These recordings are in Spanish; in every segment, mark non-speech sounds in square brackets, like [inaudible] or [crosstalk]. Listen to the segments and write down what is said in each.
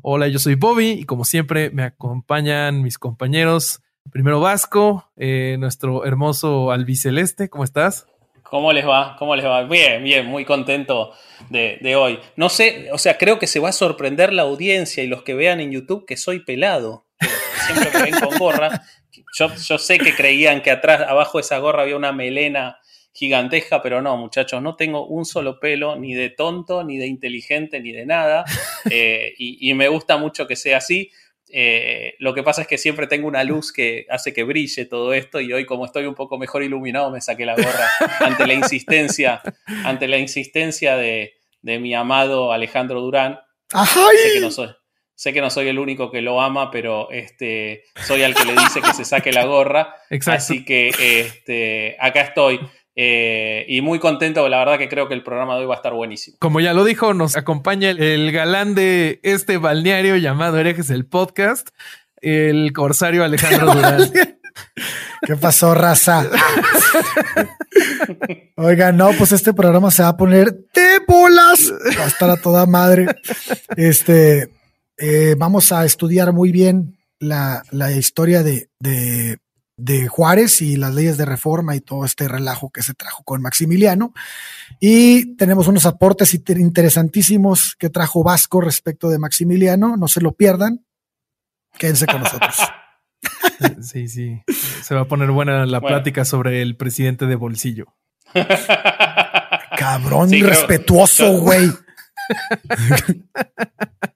Hola, yo soy Bobby y como siempre me acompañan mis compañeros. Primero Vasco, eh, nuestro hermoso albiceleste, ¿cómo estás? ¿Cómo les va? ¿Cómo les va? Bien, bien, muy contento de, hoy. No sé, o sea, creo que se va a sorprender la audiencia y los que vean en YouTube que soy pelado. Siempre me ven con gorra. Yo, yo sé que creían que atrás, abajo de esa gorra había una melena gigantesca, pero no, muchachos, no tengo un solo pelo, ni de tonto, ni de inteligente, ni de nada. [laughs] Eh, y, y, me gusta mucho que sea así. Eh, lo que pasa es que siempre tengo una luz que hace que brille todo esto y hoy como estoy un poco mejor iluminado me saqué la gorra ante la insistencia, ante la insistencia de, de mi amado Alejandro Durán. Sé que, no soy, sé que no soy el único que lo ama, pero este, soy el que le dice que se saque la gorra. Exacto. Así que este, acá estoy. Eh, y muy contento, la verdad que creo que el programa de hoy va a estar buenísimo. Como ya lo dijo, nos acompaña el, el galán de este balneario llamado Herejes el Podcast, el corsario Alejandro [laughs] Durán. ¿Qué pasó, raza? Oiga, no, pues este programa se va a poner de bolas. Va a estar a toda madre. Este, eh, vamos a estudiar muy bien la, la historia de, de de Juárez y las leyes de reforma y todo este relajo que se trajo con Maximiliano. Y tenemos unos aportes interesantísimos que trajo Vasco respecto de Maximiliano. No se lo pierdan. Quédense con nosotros. [laughs] Sí, sí. Se va a poner buena la bueno. plática sobre el presidente de bolsillo. [laughs] Cabrón, sí, respetuoso, güey. [laughs]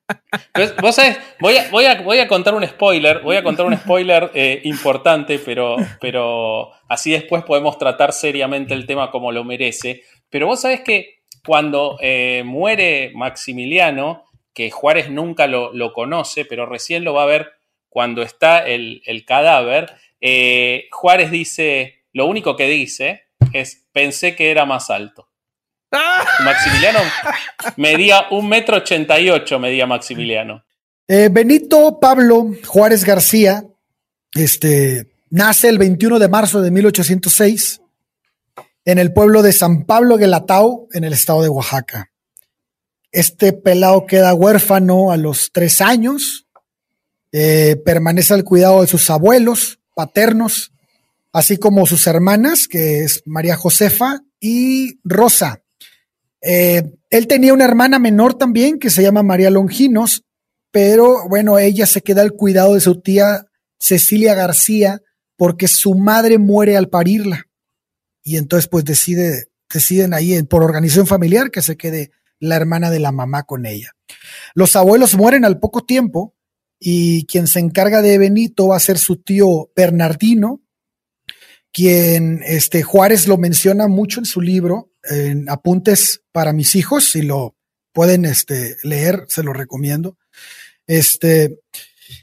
Vos voy a, voy, a, voy a, contar un spoiler, voy a contar un spoiler eh, importante, pero, pero así después podemos tratar seriamente el tema como lo merece. Pero vos sabés que cuando eh, muere Maximiliano, que Juárez nunca lo, lo, conoce, pero recién lo va a ver cuando está el, el cadáver, eh, Juárez dice, lo único que dice es, pensé que era más alto. [laughs] Maximiliano medía un metro ochenta y ocho, medía Maximiliano. Eh, Benito Pablo Juárez García, este, nace el 21 de marzo de 1806 en el pueblo de San Pablo Guelatao, en el estado de Oaxaca. Este pelado queda huérfano a los tres años, eh, permanece al cuidado de sus abuelos paternos, así como sus hermanas, que es María Josefa y Rosa. Eh, él tenía una hermana menor también que se llama María Longinos, pero bueno, ella se queda al cuidado de su tía Cecilia García porque su madre muere al parirla. Y entonces pues decide, deciden ahí por organización familiar que se quede la hermana de la mamá con ella. Los abuelos mueren al poco tiempo y quien se encarga de Benito va a ser su tío Bernardino, quien este Juárez lo menciona mucho en su libro, en apuntes para mis hijos, si lo pueden este, leer, se lo recomiendo. Este,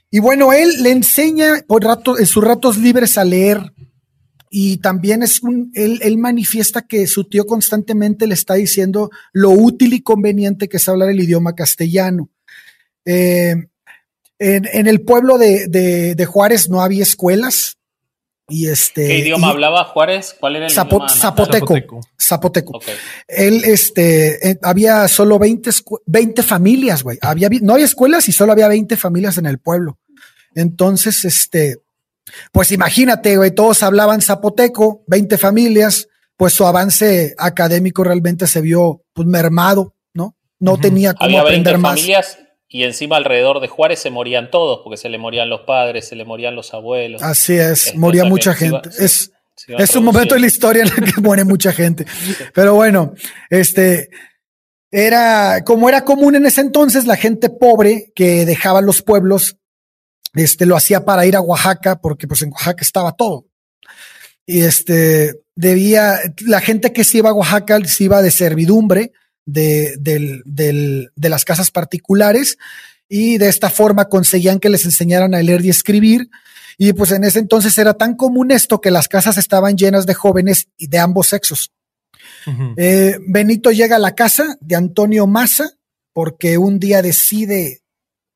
y bueno, él le enseña por rato, en sus ratos libres a leer y también es un, él, él, manifiesta que su tío constantemente le está diciendo lo útil y conveniente que es hablar el idioma castellano. Eh, en, el pueblo de, de, Juárez no había escuelas, y este, ¿Qué idioma y, hablaba Juárez? ¿Cuál era el Zapo, idioma? Zapoteco. Zapoteco. Zapoteco. Okay. Él, este, eh, había solo 20, 20 familias, güey. Había, no había escuelas y solo había 20 familias en el pueblo. Entonces, este, pues imagínate, güey, todos hablaban zapoteco, 20 familias, pues su avance académico realmente se vio pues, mermado, ¿no? No uh -huh. tenía cómo había aprender 20 más. familias y encima alrededor de Juárez se morían todos, porque se le morían los padres, se le morían los abuelos. Así es, moría mucha gente. Es es un momento de la historia en el que muere mucha gente. Pero bueno, este era como era común en ese entonces, la gente pobre que dejaba los pueblos, este lo hacía para ir a Oaxaca, porque pues en Oaxaca estaba todo. Y este debía, la gente que se iba a Oaxaca se iba de servidumbre, de, del, del, de las casas particulares y de esta forma conseguían que les enseñaran a leer y escribir. Y pues en ese entonces era tan común esto que las casas estaban llenas de jóvenes de ambos sexos. Eh, Benito llega a la casa de Antonio Massa porque un día decide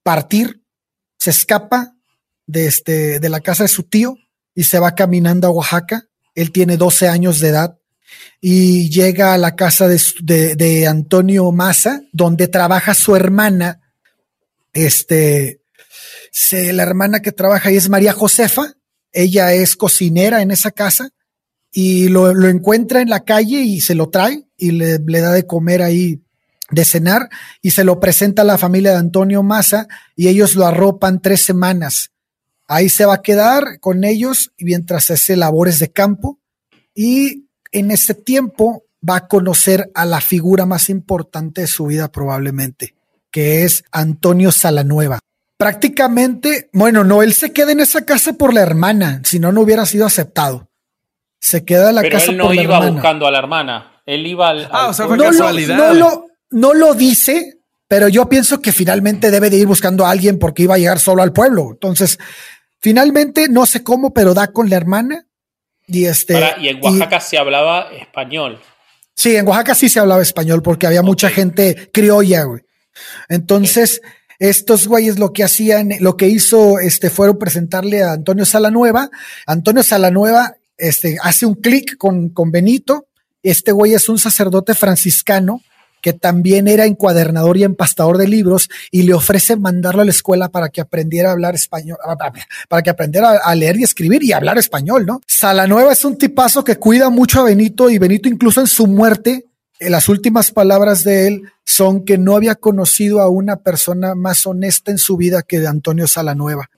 partir, se escapa de, este, de la casa de su tío y se va caminando a Oaxaca. Él tiene 12 años de edad y llega a la casa de, Antonio Massa, donde trabaja su hermana. Este, la hermana que trabaja ahí es María Josefa. Ella es cocinera en esa casa y lo, encuentra en la calle y se lo trae y le, le, da de comer ahí, de cenar y se lo presenta a la familia de Antonio Massa y ellos lo arropan tres semanas. Ahí se va a quedar con ellos mientras hace labores de campo y en ese tiempo va a conocer a la figura más importante de su vida probablemente, que es Antonio Salanueva. Prácticamente, bueno, no, él se queda en esa casa por la hermana, si no, no hubiera sido aceptado. Se queda en la casa él no iba buscando a la hermana, él iba al... Ah, o sea, fue no casualidad. no, lo, no lo dice, pero yo pienso que finalmente debe de ir buscando a alguien porque iba a llegar solo al pueblo. Entonces, finalmente, no sé cómo, pero da con la hermana y, este, y en Oaxaca se hablaba español. Sí, en Oaxaca sí se hablaba español porque había mucha gente criolla, güey. Entonces, estos güeyes lo que hacían, lo que hizo, este, fueron presentarle a Antonio Salanueva. Antonio Salanueva, este, hace un clic con, con Benito. Este güey es un sacerdote franciscano que también era encuadernador y empastador de libros y le ofrece mandarlo a la escuela para que aprendiera a hablar español, para que aprendiera a leer y escribir y hablar español, ¿no? Salanueva es un tipazo que cuida mucho a Benito y Benito incluso en su muerte, en las últimas palabras de él son que no había conocido a una persona más honesta en su vida que Antonio Salanueva.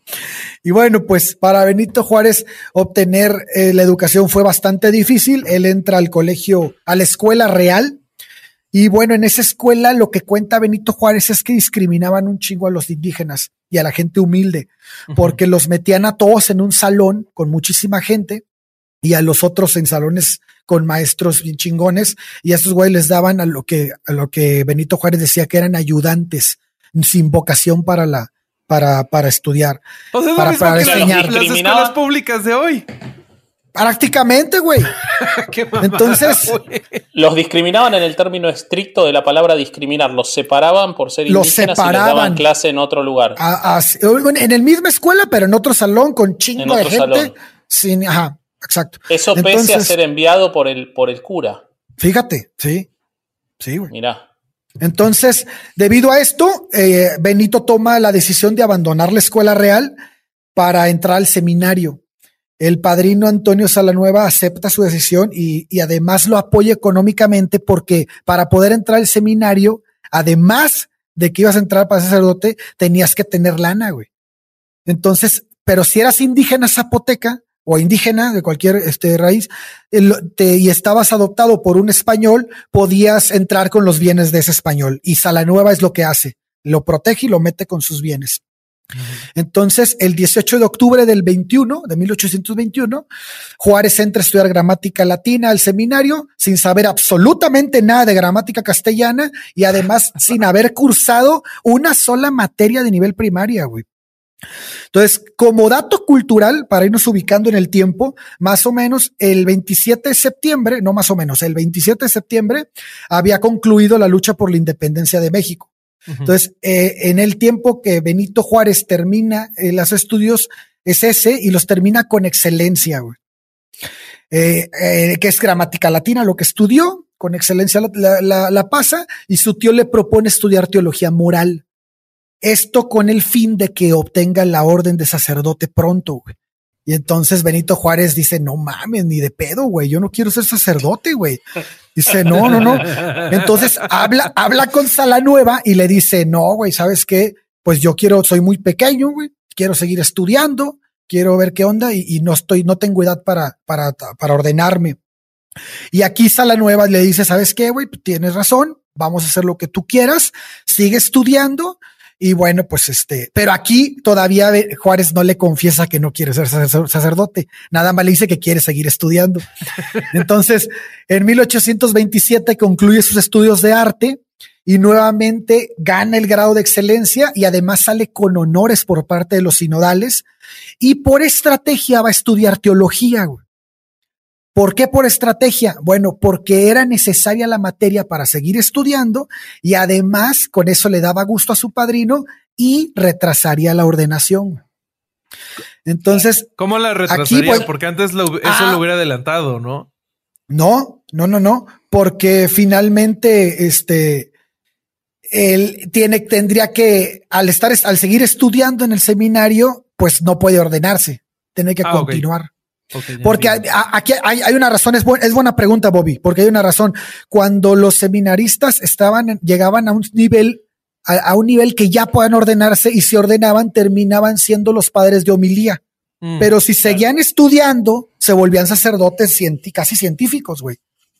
Y bueno, pues para Benito Juárez obtener eh, la educación fue bastante difícil. Él entra al colegio, a la escuela real, y bueno, en esa escuela lo que cuenta Benito Juárez es que discriminaban un chingo a los indígenas y a la gente humilde, porque los metían a todos en un salón con muchísima gente y a los otros en salones con maestros bien chingones y a estos güeyes les daban a lo que a lo que Benito Juárez decía que eran ayudantes sin vocación para la para para estudiar, para, para enseñar las escuelas públicas de hoy. Prácticamente, güey. [laughs] Entonces, los discriminaban en el término estricto de la palabra discriminar, los separaban por ser los indígenas separaban. y les daban clase en otro lugar. en el misma escuela, pero en otro salón con chingo de gente. Sin, ajá, exacto. Eso pese a ser enviado por el, por el cura. Fíjate, sí. Sí, güey. Mira. Entonces, debido a esto, eh, Benito toma la decisión de abandonar la escuela real para entrar al seminario el padrino Antonio Salanueva acepta su decisión y, además lo apoya económicamente porque para poder entrar al seminario, además de que ibas a entrar para sacerdote, tenías que tener lana, güey. Entonces, pero si eras indígena zapoteca o indígena de cualquier este, raíz y estabas adoptado por un español, podías entrar con los bienes de ese español. Y Salanueva es lo que hace, lo protege y lo mete con sus bienes. Entonces, el 18 de octubre del 21, de 1821, Juárez entra a estudiar gramática latina al seminario sin saber absolutamente nada de gramática castellana y además [laughs] sin haber cursado una sola materia de nivel primaria, güey. Entonces, como dato cultural, para irnos ubicando en el tiempo, más o menos el 27 de septiembre, no más o menos, el 27 de septiembre había concluido la lucha por la independencia de México. Entonces, eh, en el tiempo que Benito Juárez termina eh, los estudios, es ese y los termina con excelencia, güey. Eh, que es gramática latina, lo que estudió, con excelencia la, la, pasa y su tío le propone estudiar teología moral. Esto con el fin de que obtenga la orden de sacerdote pronto, güey. Y entonces Benito Juárez dice, no mames, ni de pedo, güey, yo no quiero ser sacerdote, güey. Dice, no, no, no. Entonces habla, habla con Salanueva y le dice, no, güey, ¿sabes qué? Pues yo quiero, soy muy pequeño, güey, quiero seguir estudiando, quiero ver qué onda y, no estoy, no tengo edad para, para, para ordenarme. Y aquí Salanueva le dice, ¿sabes qué, güey? Tienes razón, vamos a hacer lo que tú quieras, sigue estudiando y bueno, pues este, pero aquí todavía Juárez no le confiesa que no quiere ser sacerdote, nada más le dice que quiere seguir estudiando. [laughs] Entonces, en 1827 concluye sus estudios de arte y nuevamente gana el grado de excelencia y además sale con honores por parte de los sinodales y por estrategia va a estudiar teología. ¿Por qué por estrategia? Bueno, porque era necesaria la materia para seguir estudiando y además con eso le daba gusto a su padrino y retrasaría la ordenación. Entonces, ¿cómo la retrasaría? Porque antes eso lo ah. hubiera adelantado, ¿no? No, no, no, no, porque finalmente, este, él tiene, tendría que, al estar, al seguir estudiando en el seminario, pues no puede ordenarse, tiene que ah, continuar. Porque aquí hay, una razón, es, es, buena pregunta, Bobby, porque hay una razón. Cuando los seminaristas estaban, llegaban a un nivel, a, un nivel que ya puedan ordenarse y se ordenaban, terminaban siendo los padres de homilía. Mm, Pero si seguían estudiando, se volvían sacerdotes casi científicos, güey.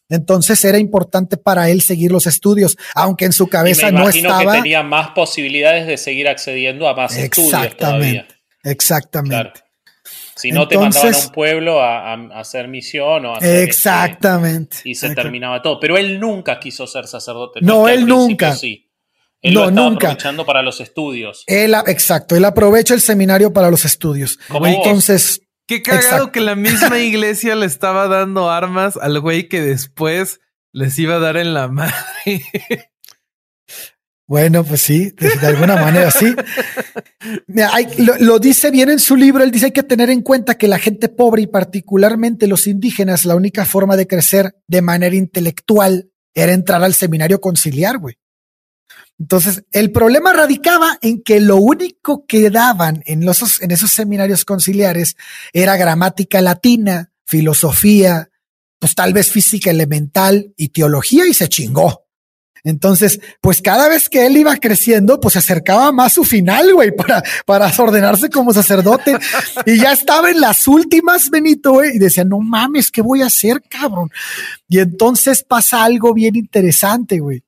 Entonces era importante para él seguir los estudios, aunque en su cabeza no estaba. que tenía más posibilidades de seguir accediendo a más estudios todavía. Exactamente. Si no te mandaban a un pueblo a, hacer misión o a hacer este, Exactamente. y se terminaba todo. Pero él nunca quiso ser sacerdote. No, él nunca. Sí. Él no, lo nunca. aprovechando para los estudios. Él, exacto, él aprovecha el seminario para los estudios. Entonces. Qué cagado que la misma [laughs] iglesia le estaba dando armas al güey que después les iba a dar en la madre. Bueno, pues sí, de, alguna manera sí. lo, dice bien en su libro, él dice hay que tener en cuenta que la gente pobre y particularmente los indígenas, la única forma de crecer de manera intelectual era entrar al seminario conciliar, güey. Entonces, el problema radicaba en que lo único que daban en, esos seminarios conciliares era gramática latina, filosofía, pues tal vez física elemental y teología y se chingó. Entonces, pues cada vez que él iba creciendo, pues se acercaba más su final, güey, para, para ordenarse como sacerdote. y ya estaba en las últimas, Benito, güey, y decía, no mames, ¿qué voy a hacer, cabrón? Y entonces pasa algo bien interesante, güey.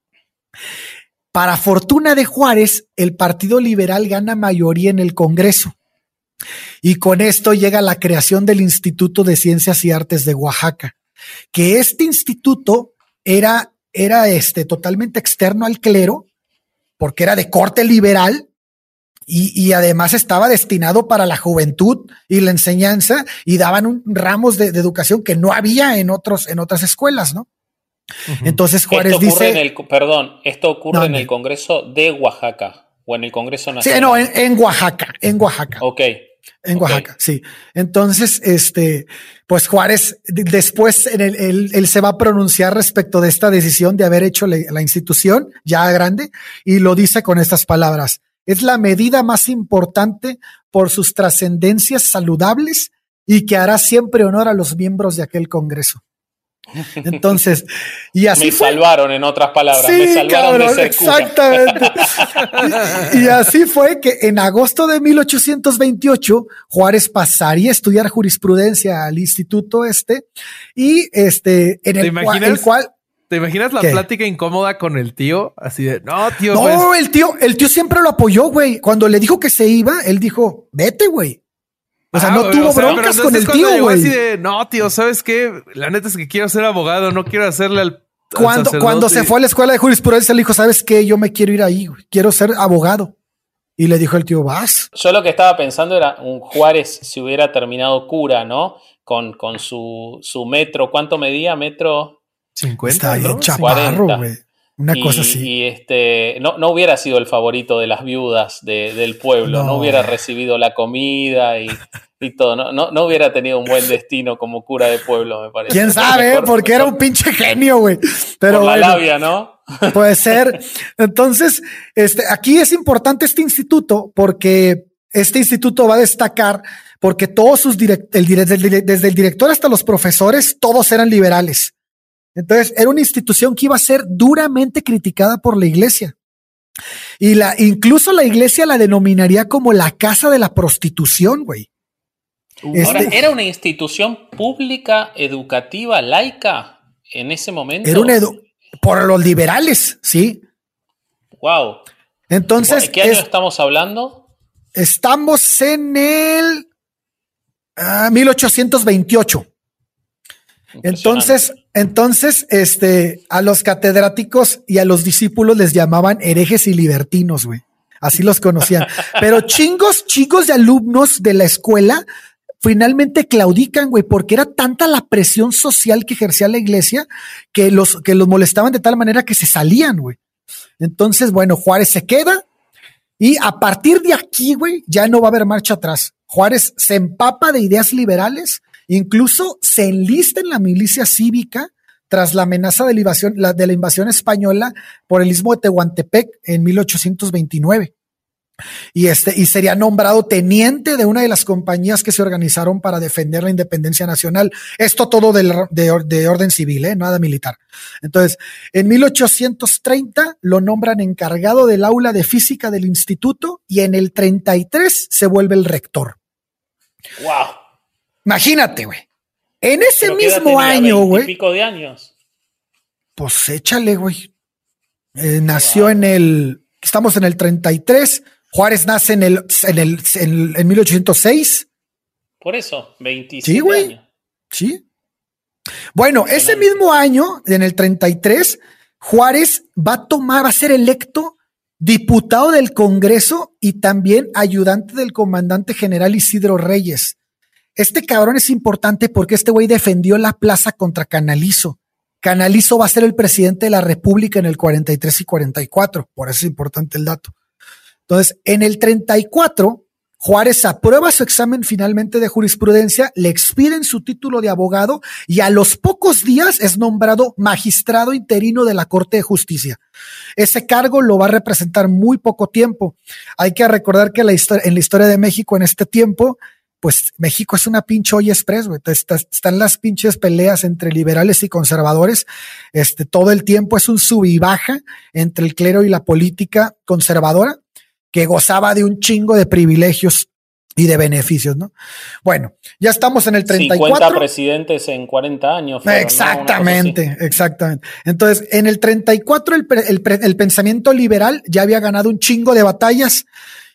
Para fortuna de Juárez, el Partido Liberal gana mayoría en el Congreso. Y con esto llega la creación del Instituto de Ciencias y Artes de Oaxaca, que este instituto era era este, totalmente externo al clero, porque era de corte liberal y, además estaba destinado para la juventud y la enseñanza y daban un, ramos de, educación que no había en otros, en otras escuelas, ¿no? Entonces Juárez dice. En el, perdón, esto ocurre en el Congreso de Oaxaca o en el Congreso Nacional. Sí, no, en, en Oaxaca, en Oaxaca. Ok. En Oaxaca, sí. Entonces, este, pues Juárez, después él, se va a pronunciar respecto de esta decisión de haber hecho la institución ya grande y lo dice con estas palabras. Es la medida más importante por sus trascendencias saludables y que hará siempre honor a los miembros de aquel Congreso. Entonces, y [laughs] así me salvaron, en otras palabras, me salvaron de Exactamente. [laughs] y, así fue que en agosto de 1828 Juárez pasaría a estudiar jurisprudencia al instituto este y este en el, cual, ¿Te imaginas la plática incómoda con el tío? Así de, no, tío. No, pues". el tío, el tío siempre lo apoyó, güey. Cuando le dijo que se iba, él dijo, vete, güey. O sea, no ah, tuvo broncas con el tío, güey. no, tío, ¿sabes qué? La neta es que quiero ser abogado, no quiero hacerle al. Cuando, cuando se fue a la escuela de jurisprudencia, le dijo, ¿sabes qué? Yo me quiero ir ahí, quiero ser abogado. Y le dijo el tío, vas. Yo lo que estaba pensando era un Juárez si hubiera terminado cura, ¿no? Con, con su, su metro. ¿Cuánto medía? Metro. 50. Está chaparro, güey. Una cosa así. Y este, no, no, hubiera sido el favorito de las viudas del pueblo, no. hubiera recibido la comida y, todo, no, no, hubiera tenido un buen destino como cura de pueblo, me parece. Quién sabe, [laughs] porque era un pinche genio, güey. Pero Por la labia, ¿no? [laughs] Puede ser. Entonces, este, aquí es importante este instituto porque este instituto va a destacar porque todos sus direct, el, desde el director hasta los profesores, todos eran liberales. Entonces, era una institución que iba a ser duramente criticada por la iglesia. Y la, incluso la iglesia la denominaría como la casa de la prostitución, güey. Ahora, este ¿era una institución pública, educativa, laica en ese momento? Era una por los liberales, sí. Wow. Entonces. ¿De qué año estamos hablando? Estamos en el 1828. Entonces, entonces, este, a los catedráticos y a los discípulos les llamaban herejes y libertinos, güey. Así los conocían. [laughs] Pero chingos, chicos de alumnos de la escuela finalmente claudican, güey, porque era tanta la presión social que ejercía la iglesia que los, que los molestaban de tal manera que se salían, güey. Entonces, bueno, Juárez se queda y a partir de aquí, güey, ya no va a haber marcha atrás. Juárez se empapa de ideas liberales, incluso se enlista en la milicia cívica tras la amenaza de la invasión, de la invasión española por el istmo de Tehuantepec en 1829 y este y sería nombrado teniente de una de las compañías que se organizaron para defender la independencia nacional. Esto todo de, orden civil, ¿eh? nada militar. Entonces, en 1830 lo nombran encargado del aula de física del instituto y en el 33 se vuelve el rector. Wow. Imagínate, güey. En ese mismo año, güey. pico de años. Pues échale, güey. Eh, nació en el, estamos en el 33, Juárez nace en el, en el, en, 1806. Por eso, 27 sí, güey. Sí. Bueno, ese mismo año, en el 33, Juárez va a tomar, va a ser electo diputado del Congreso y también ayudante del comandante general Isidro Reyes. Este cabrón es importante porque este güey defendió la plaza contra Canalizo. Canalizo va a ser el presidente de la República en el 43 y 44, por eso es importante el dato. Entonces, en el 34, Juárez aprueba su examen finalmente de jurisprudencia, le expiden su título de abogado y a los pocos días es nombrado magistrado interino de la Corte de Justicia. Ese cargo lo va a representar muy poco tiempo. Hay que recordar que en la historia de México en este tiempo, pues México es una pinche hoy express, güey. Están las pinches peleas entre liberales y conservadores. Este, todo el tiempo es un sub y baja entre el clero y la política conservadora que gozaba de un chingo de privilegios y de beneficios, ¿no? Bueno, ya estamos en el 34. 50 presidentes en 40 años. exactamente, exactamente. Entonces, en el 34 el, el, pensamiento liberal ya había ganado un chingo de batallas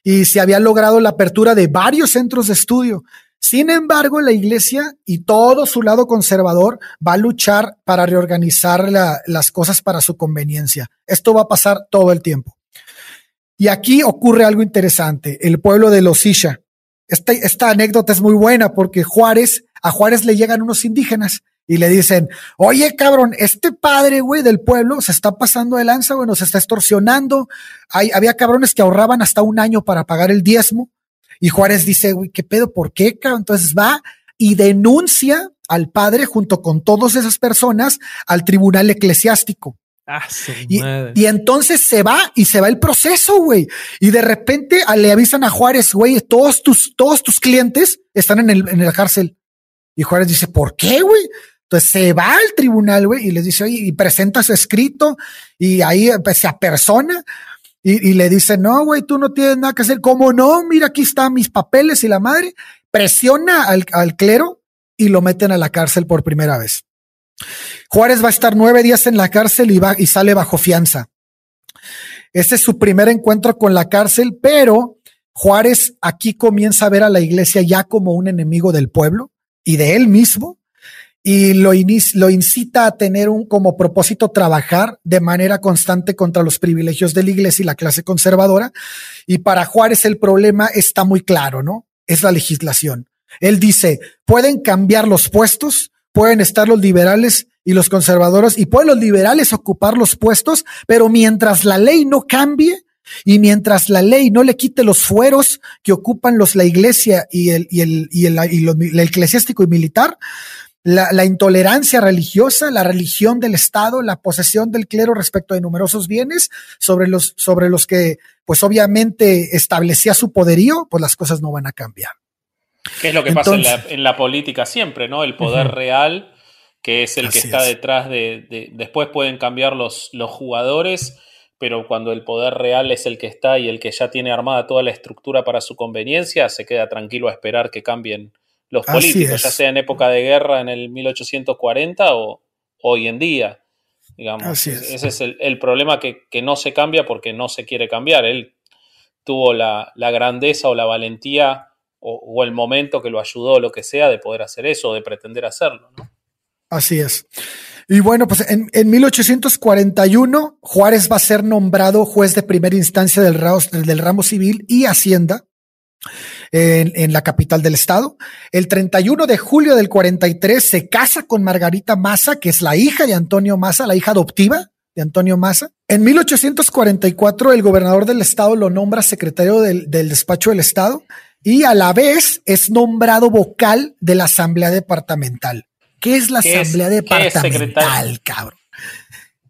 y se había logrado la apertura de varios centros de estudio. Sin embargo, la iglesia y todo su lado conservador va a luchar para reorganizar las cosas para su conveniencia. Esto va a pasar todo el tiempo. Y aquí ocurre algo interesante, el pueblo de los Isha. Esta, esta anécdota es muy buena porque Juárez, a Juárez le llegan unos indígenas y le dicen, oye cabrón, este padre, güey, del pueblo se está pasando de lanza, güey, nos está extorsionando. Hay, había cabrones que ahorraban hasta un año para pagar el diezmo. Y Juárez dice, güey, ¿qué pedo? ¿Por qué, cabrón? Entonces va y denuncia al padre junto con todas esas personas al tribunal eclesiástico. Ah, y, entonces se va y se va el proceso, güey. Y de repente le avisan a Juárez, güey, todos tus, todos tus clientes están en, el, en la cárcel. Y Juárez dice, ¿por qué, güey? Entonces se va al tribunal, güey, y les dice, oye, y presenta su escrito, y ahí pues, se apersona, y, le dice, no, güey, tú no tienes nada que hacer. ¿Cómo no? Mira, aquí están mis papeles y la madre. Presiona al, al clero y lo meten a la cárcel por primera vez. Juárez va a estar nueve días en la cárcel y, va, y sale bajo fianza. Este es su primer encuentro con la cárcel, pero Juárez aquí comienza a ver a la iglesia ya como un enemigo del pueblo y de él mismo y lo, lo incita a tener un como propósito trabajar de manera constante contra los privilegios de la iglesia y la clase conservadora. Y para Juárez el problema está muy claro, ¿no? Es la legislación. Él dice, pueden cambiar los puestos, pueden estar los liberales y los conservadores y pueden los liberales ocupar los puestos, pero mientras la ley no cambie y mientras la ley no le quite los fueros que ocupan los la iglesia y el y el y el, el eclesiástico y militar, la, la, intolerancia religiosa, la religión del Estado, la posesión del clero respecto de numerosos bienes sobre los, sobre los que, pues obviamente establecía su poderío, pues las cosas no van a cambiar. ¿Qué es lo que pasa en la, política siempre, ¿no? El poder real, que es el que está detrás de, Después pueden cambiar los, los jugadores, pero cuando el poder real es el que está y el que ya tiene armada toda la estructura para su conveniencia, se queda tranquilo a esperar que cambien los políticos, ya sea en época de guerra en el 1840 o hoy en día. Digamos, ese es el, problema que, no se cambia porque no se quiere cambiar. Él tuvo la, la grandeza o la valentía o, el momento que lo ayudó o lo que sea de poder hacer eso de pretender hacerlo. ¿no? Así es. Y bueno, pues en, 1841 Juárez va a ser nombrado juez de primera instancia del ramo, del ramo civil y Hacienda en, en, la capital del estado. El 31 de julio del 43 se casa con Margarita Massa, que es la hija de Antonio Massa, la hija adoptiva de Antonio Massa. En 1844 el gobernador del estado lo nombra secretario del, del despacho del estado y a la vez es nombrado vocal de la asamblea departamental. ¿Qué es la asamblea departamental, cabrón?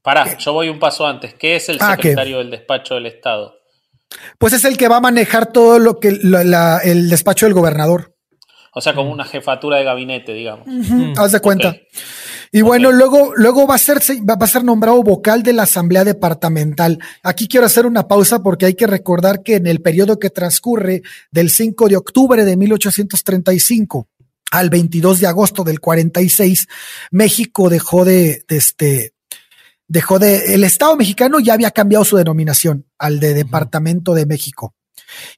Pará, yo voy un paso antes. ¿Qué es el ah, secretario del despacho del Estado? Pues es el que va a manejar todo lo que el despacho del gobernador. O sea, como una jefatura de gabinete, digamos. Haz de cuenta. Y bueno, luego, luego va a ser, va a ser nombrado vocal de la Asamblea Departamental. Aquí quiero hacer una pausa porque hay que recordar que en el periodo que transcurre del 5 de octubre de 1835 al 22 de agosto del 46, México dejó de, este, dejó de, el Estado mexicano ya había cambiado su denominación al de Departamento de México.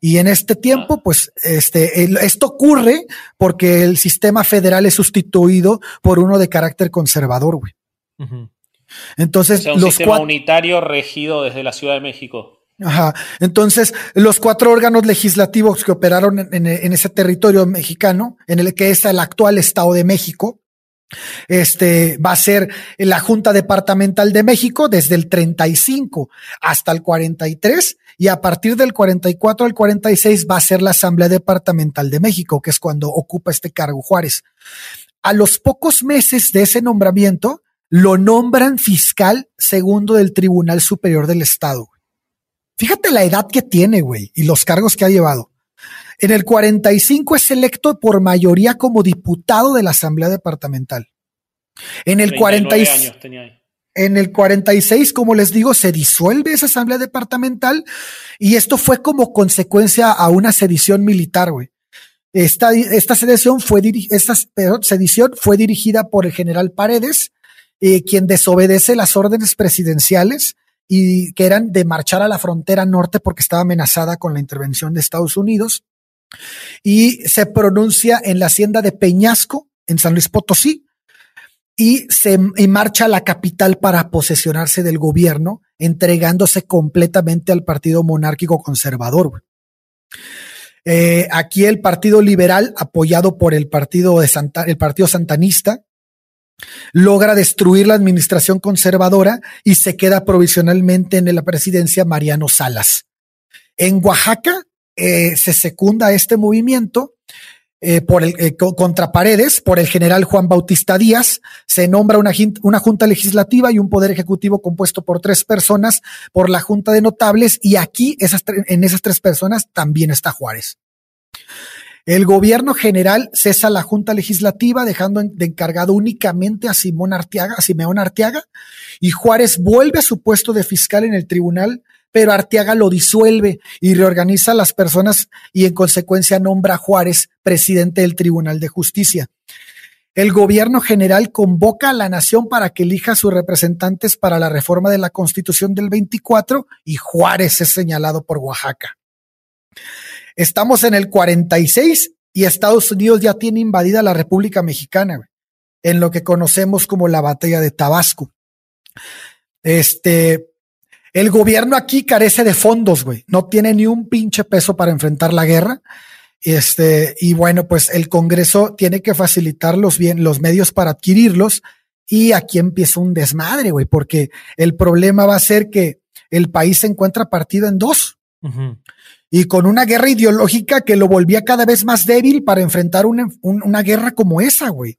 Y en este tiempo, ah. pues, este, esto ocurre porque el sistema federal es sustituido por uno de carácter conservador, güey. Entonces, un los sistema unitario regido desde la Ciudad de México. Ajá. Entonces, los cuatro órganos legislativos que operaron en, ese territorio mexicano, en el que es el actual Estado de México, este va a ser la Junta Departamental de México desde el 35 hasta el 43 y a partir del 44 al 46 va a ser la Asamblea Departamental de México, que es cuando ocupa este cargo Juárez. A los pocos meses de ese nombramiento, lo nombran fiscal segundo del Tribunal Superior del Estado. Fíjate la edad que tiene, güey, y los cargos que ha llevado. En el 45 es electo por mayoría como diputado de la Asamblea Departamental. En el 46 en el 46, como les digo, se disuelve esa asamblea departamental y esto fue como consecuencia a una sedición militar, güey. Esta, esta sedición fue, esta sedición fue dirigida por el general Paredes, eh, quien desobedece las órdenes presidenciales y que eran de marchar a la frontera norte porque estaba amenazada con la intervención de Estados Unidos. Y se pronuncia en la hacienda de Peñasco, en San Luis Potosí, y se marcha a la capital para posesionarse del gobierno, entregándose completamente al partido monárquico conservador. Eh, aquí el Partido Liberal, apoyado por el Partido de Santa, el Partido Santanista, logra destruir la administración conservadora y se queda provisionalmente en la presidencia Mariano Salas. En Oaxaca eh, se secunda este movimiento eh, por el, eh, contra Paredes por el general Juan Bautista Díaz. Se nombra una, una junta legislativa y un poder ejecutivo compuesto por tres personas por la junta de notables y aquí en esas tres personas también está Juárez. El gobierno general cesa la Junta Legislativa, dejando de encargado únicamente a Simón Arteaga, a Simeón Arteaga, y Juárez vuelve a su puesto de fiscal en el tribunal, pero Arteaga lo disuelve y reorganiza a las personas y en consecuencia nombra a Juárez presidente del Tribunal de Justicia. El gobierno general convoca a la nación para que elija a sus representantes para la reforma de la Constitución del 24 y Juárez es señalado por Oaxaca. Estamos en el 46 y Estados Unidos ya tiene invadida la República Mexicana, en lo que conocemos como la batalla de Tabasco. Este, el gobierno aquí carece de fondos, güey. No tiene ni un pinche peso para enfrentar la guerra. Este, y bueno, pues el Congreso tiene que facilitar los, bien, los medios para adquirirlos. Y aquí empieza un desmadre, güey, porque el problema va a ser que el país se encuentra partido en dos y con una guerra ideológica que lo volvía cada vez más débil para enfrentar una, una guerra como esa, güey.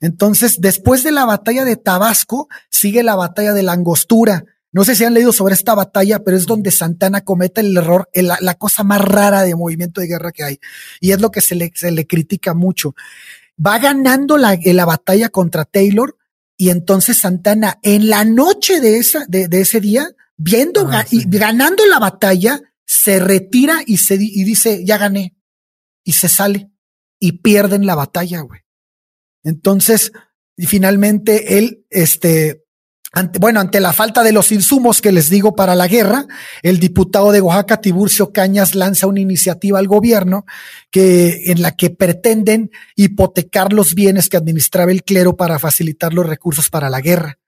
Entonces, después de la batalla de Tabasco, sigue la batalla de la Angostura. No sé si han leído sobre esta batalla, pero es donde Santana comete el error, la, la cosa más rara de movimiento de guerra que hay. Y es lo que se le, se le critica mucho. Va ganando la, la batalla contra Taylor y entonces Santana en la noche de, esa, de, de ese día, viendo ah, y ganando la batalla, se retira y, se, y dice, ya gané. Y se sale y pierden la batalla, güey. Entonces, y finalmente él, este, ante, bueno, ante la falta de los insumos que les digo para la guerra, el diputado de Oaxaca, Tiburcio Cañas, lanza una iniciativa al gobierno que, en la que pretenden hipotecar los bienes que administraba el clero para facilitar los recursos para la guerra.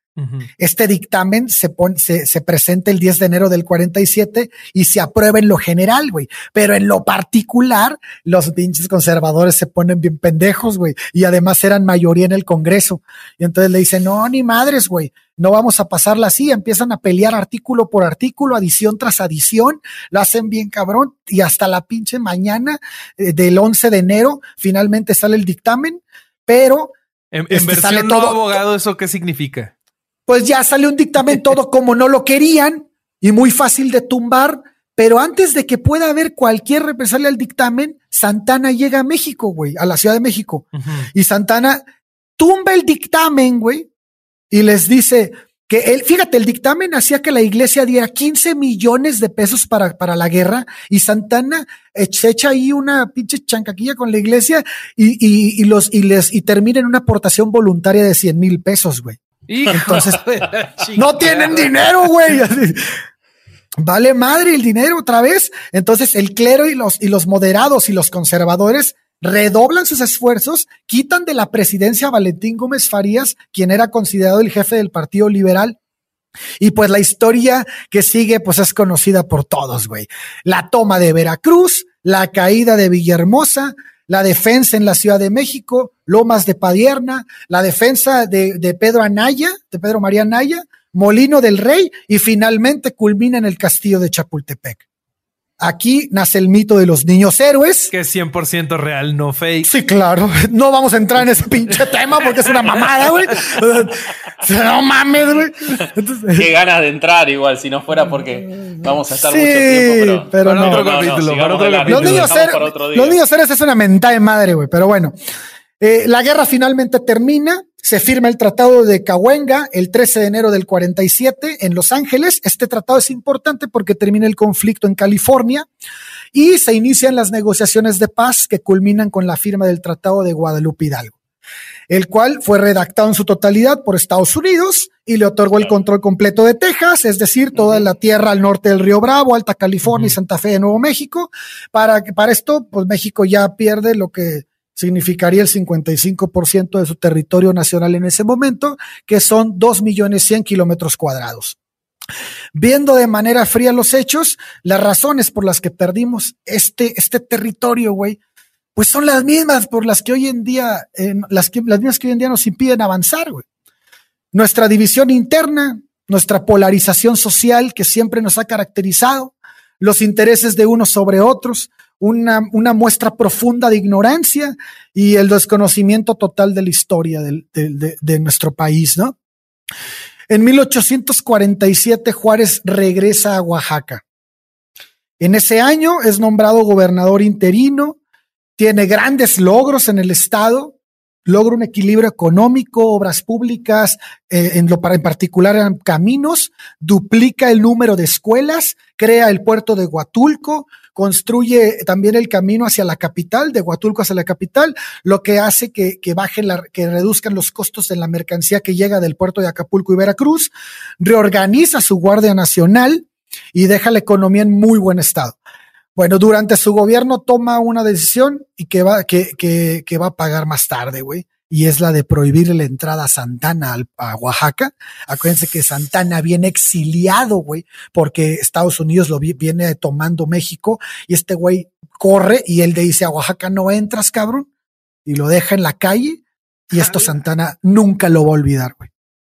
Este dictamen se, pone, se, se, presenta el 10 de enero del 47 y se aprueba en lo general, güey. Pero en lo particular, los pinches conservadores se ponen bien pendejos, güey. Y además eran mayoría en el Congreso. Y entonces le dicen, no, ni madres, güey. No vamos a pasarla así. Empiezan a pelear artículo por artículo, adición tras adición. Lo hacen bien cabrón. Y hasta la pinche mañana eh, del 11 de enero finalmente sale el dictamen. Pero... En, en este, versión sale todo, abogado, ¿eso qué significa? Pues ya sale un dictamen [laughs] todo como no lo querían y muy fácil de tumbar. Pero antes de que pueda haber cualquier represalia al dictamen, Santana llega a México, güey, a la Ciudad de México. Uh -huh. Y Santana tumba el dictamen, güey, y les dice que él, fíjate, el dictamen hacía que la iglesia diera 15 millones de pesos para, para la guerra y Santana se echa ahí una pinche chancaquilla con la iglesia y, y, y los, y les, y termina en una aportación voluntaria de 100 mil pesos, güey. Entonces, no tienen dinero, güey. Vale madre el dinero otra vez. Entonces, el clero y los, y los moderados y los conservadores redoblan sus esfuerzos, quitan de la presidencia a Valentín Gómez Farías, quien era considerado el jefe del Partido Liberal. Y pues la historia que sigue, pues es conocida por todos, güey. La toma de Veracruz, la caída de Villahermosa, la defensa en la Ciudad de México, Lomas de Padierna, la defensa de, Pedro Anaya, de Pedro María Anaya, Molino del Rey y finalmente culmina en el castillo de Chapultepec. Aquí nace el mito de los niños héroes. Que es 100% real, no fake. Sí, claro. No vamos a entrar en ese pinche tema porque es una mamada, güey. No mames, güey. Entonces... Qué ganas de entrar igual, si no fuera porque vamos a estar sí, mucho tiempo. Pero, pero no, otro no, capítulo, no, para otro capítulo. Los niños, héroes, los niños héroes es una mentada de madre, güey. Pero bueno. Eh, la guerra finalmente termina, se firma el Tratado de Cahuenga el 13 de enero del 47 en Los Ángeles. Este tratado es importante porque termina el conflicto en California y se inician las negociaciones de paz que culminan con la firma del Tratado de Guadalupe Hidalgo, el cual fue redactado en su totalidad por Estados Unidos y le otorgó el control completo de Texas, es decir, toda la tierra al norte del río Bravo, Alta California y Santa Fe de Nuevo México. Para, para esto, pues México ya pierde lo que significaría el 55% de su territorio nacional en ese momento, que son 2 millones 100 kilómetros cuadrados. Viendo de manera fría los hechos, las razones por las que perdimos este, este territorio, güey, pues son las mismas por las que hoy en día, eh, las, las mismas que hoy en día nos impiden avanzar, güey. Nuestra división interna, nuestra polarización social que siempre nos ha caracterizado, los intereses de unos sobre otros, una, muestra profunda de ignorancia y el desconocimiento total de la historia de, de, de, nuestro país, ¿no? En 1847 Juárez regresa a Oaxaca. En ese año es nombrado gobernador interino, tiene grandes logros en el estado, logra un equilibrio económico, obras públicas, eh, en lo para en particular en caminos, duplica el número de escuelas, crea el puerto de Huatulco, construye también el camino hacia la capital, de Huatulco hacia la capital, lo que hace que, que bajen la, que reduzcan los costos de la mercancía que llega del puerto de Acapulco y Veracruz, reorganiza su Guardia Nacional y deja la economía en muy buen estado. Bueno, durante su gobierno toma una decisión y que va, que, que, que va a pagar más tarde, güey. Y es la de prohibir la entrada a Santana a Oaxaca. Acuérdense que Santana viene exiliado, güey, porque Estados Unidos lo viene tomando México y este güey corre y él le dice a Oaxaca no entras, cabrón, y lo deja en la calle y esto Santana nunca lo va a olvidar, güey.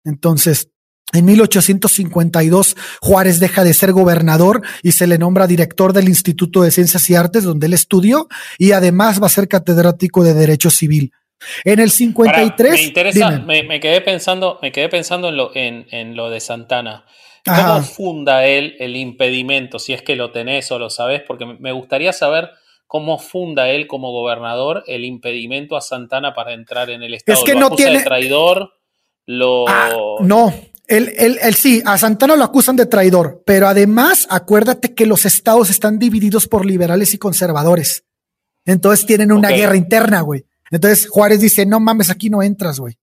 Entonces, en 1852, Juárez deja de ser gobernador y se le nombra director del Instituto de Ciencias y Artes, donde él estudió, y además va a ser catedrático de Derecho Civil. En el 53. Para, me interesa, me, me, quedé pensando, me quedé pensando en lo, en, en lo de Santana. ¿Cómo Ajá. funda él el impedimento? Si es que lo tenés o lo sabés, porque me gustaría saber cómo funda él como gobernador el impedimento a Santana para entrar en el Estado. Es que ¿Lo no tiene. De traidor? Lo. Ah, no, él, él, él, sí, a Santana lo acusan de traidor, pero además acuérdate que los estados están divididos por liberales y conservadores. Entonces tienen una okay. guerra interna, güey. Entonces Juárez dice, no mames, aquí no entras, güey.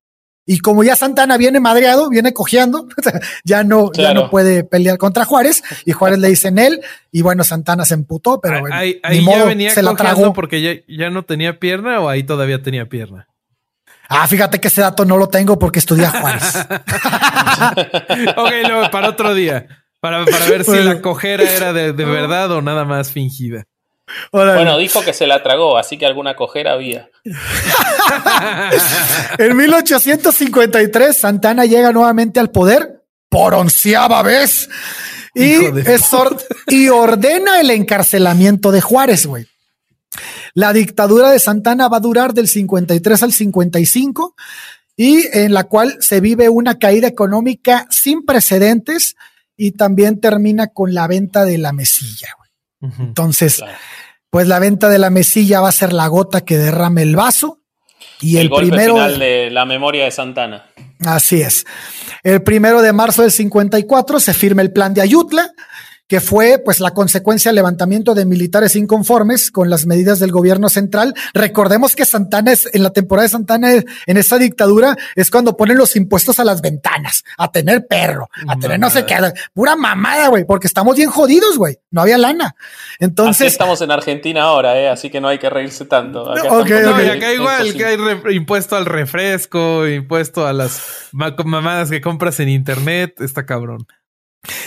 Y como ya Santana viene madreado, viene cojeando, [laughs] ya no, ya no puede pelear contra Juárez. Y Juárez le dice en él. Y bueno, Santana se emputó, pero bueno, ahí, ya venía se la tragó porque ya, ya no tenía pierna o ahí todavía tenía pierna. Ah, fíjate que ese dato no lo tengo porque estudié a [laughs] Juárez. ok, luego para otro día. Para, ver si la cojera era de, verdad o nada más fingida. Bueno, dijo que se la tragó, así que alguna cojera había. [laughs] en 1853, Santana llega nuevamente al poder por onceava vez y, y ordena el encarcelamiento de Juárez, güey. La dictadura de Santana va a durar del 53 al 55 y en la cual se vive una caída económica sin precedentes y también termina con la venta de la mesilla. Entonces, pues la venta de la mesilla va a ser la gota que derrame el vaso. Y el, primero final de la memoria de Santana. Así es. El primero de marzo del 54 se firma el plan de Ayutla, que fue pues la consecuencia del levantamiento de militares inconformes con las medidas del gobierno central. Recordemos que Santana es en la temporada de Santana en esa dictadura es cuando ponen los impuestos a las ventanas, a tener perro, a tener no sé qué, pura mamada, güey, porque estamos bien jodidos, güey, no había lana. Entonces estamos en Argentina ahora, eh, así que no hay que reírse tanto. Acá, acá igual que hay impuesto al refresco, impuesto a las mamadas que compras en internet, está cabrón.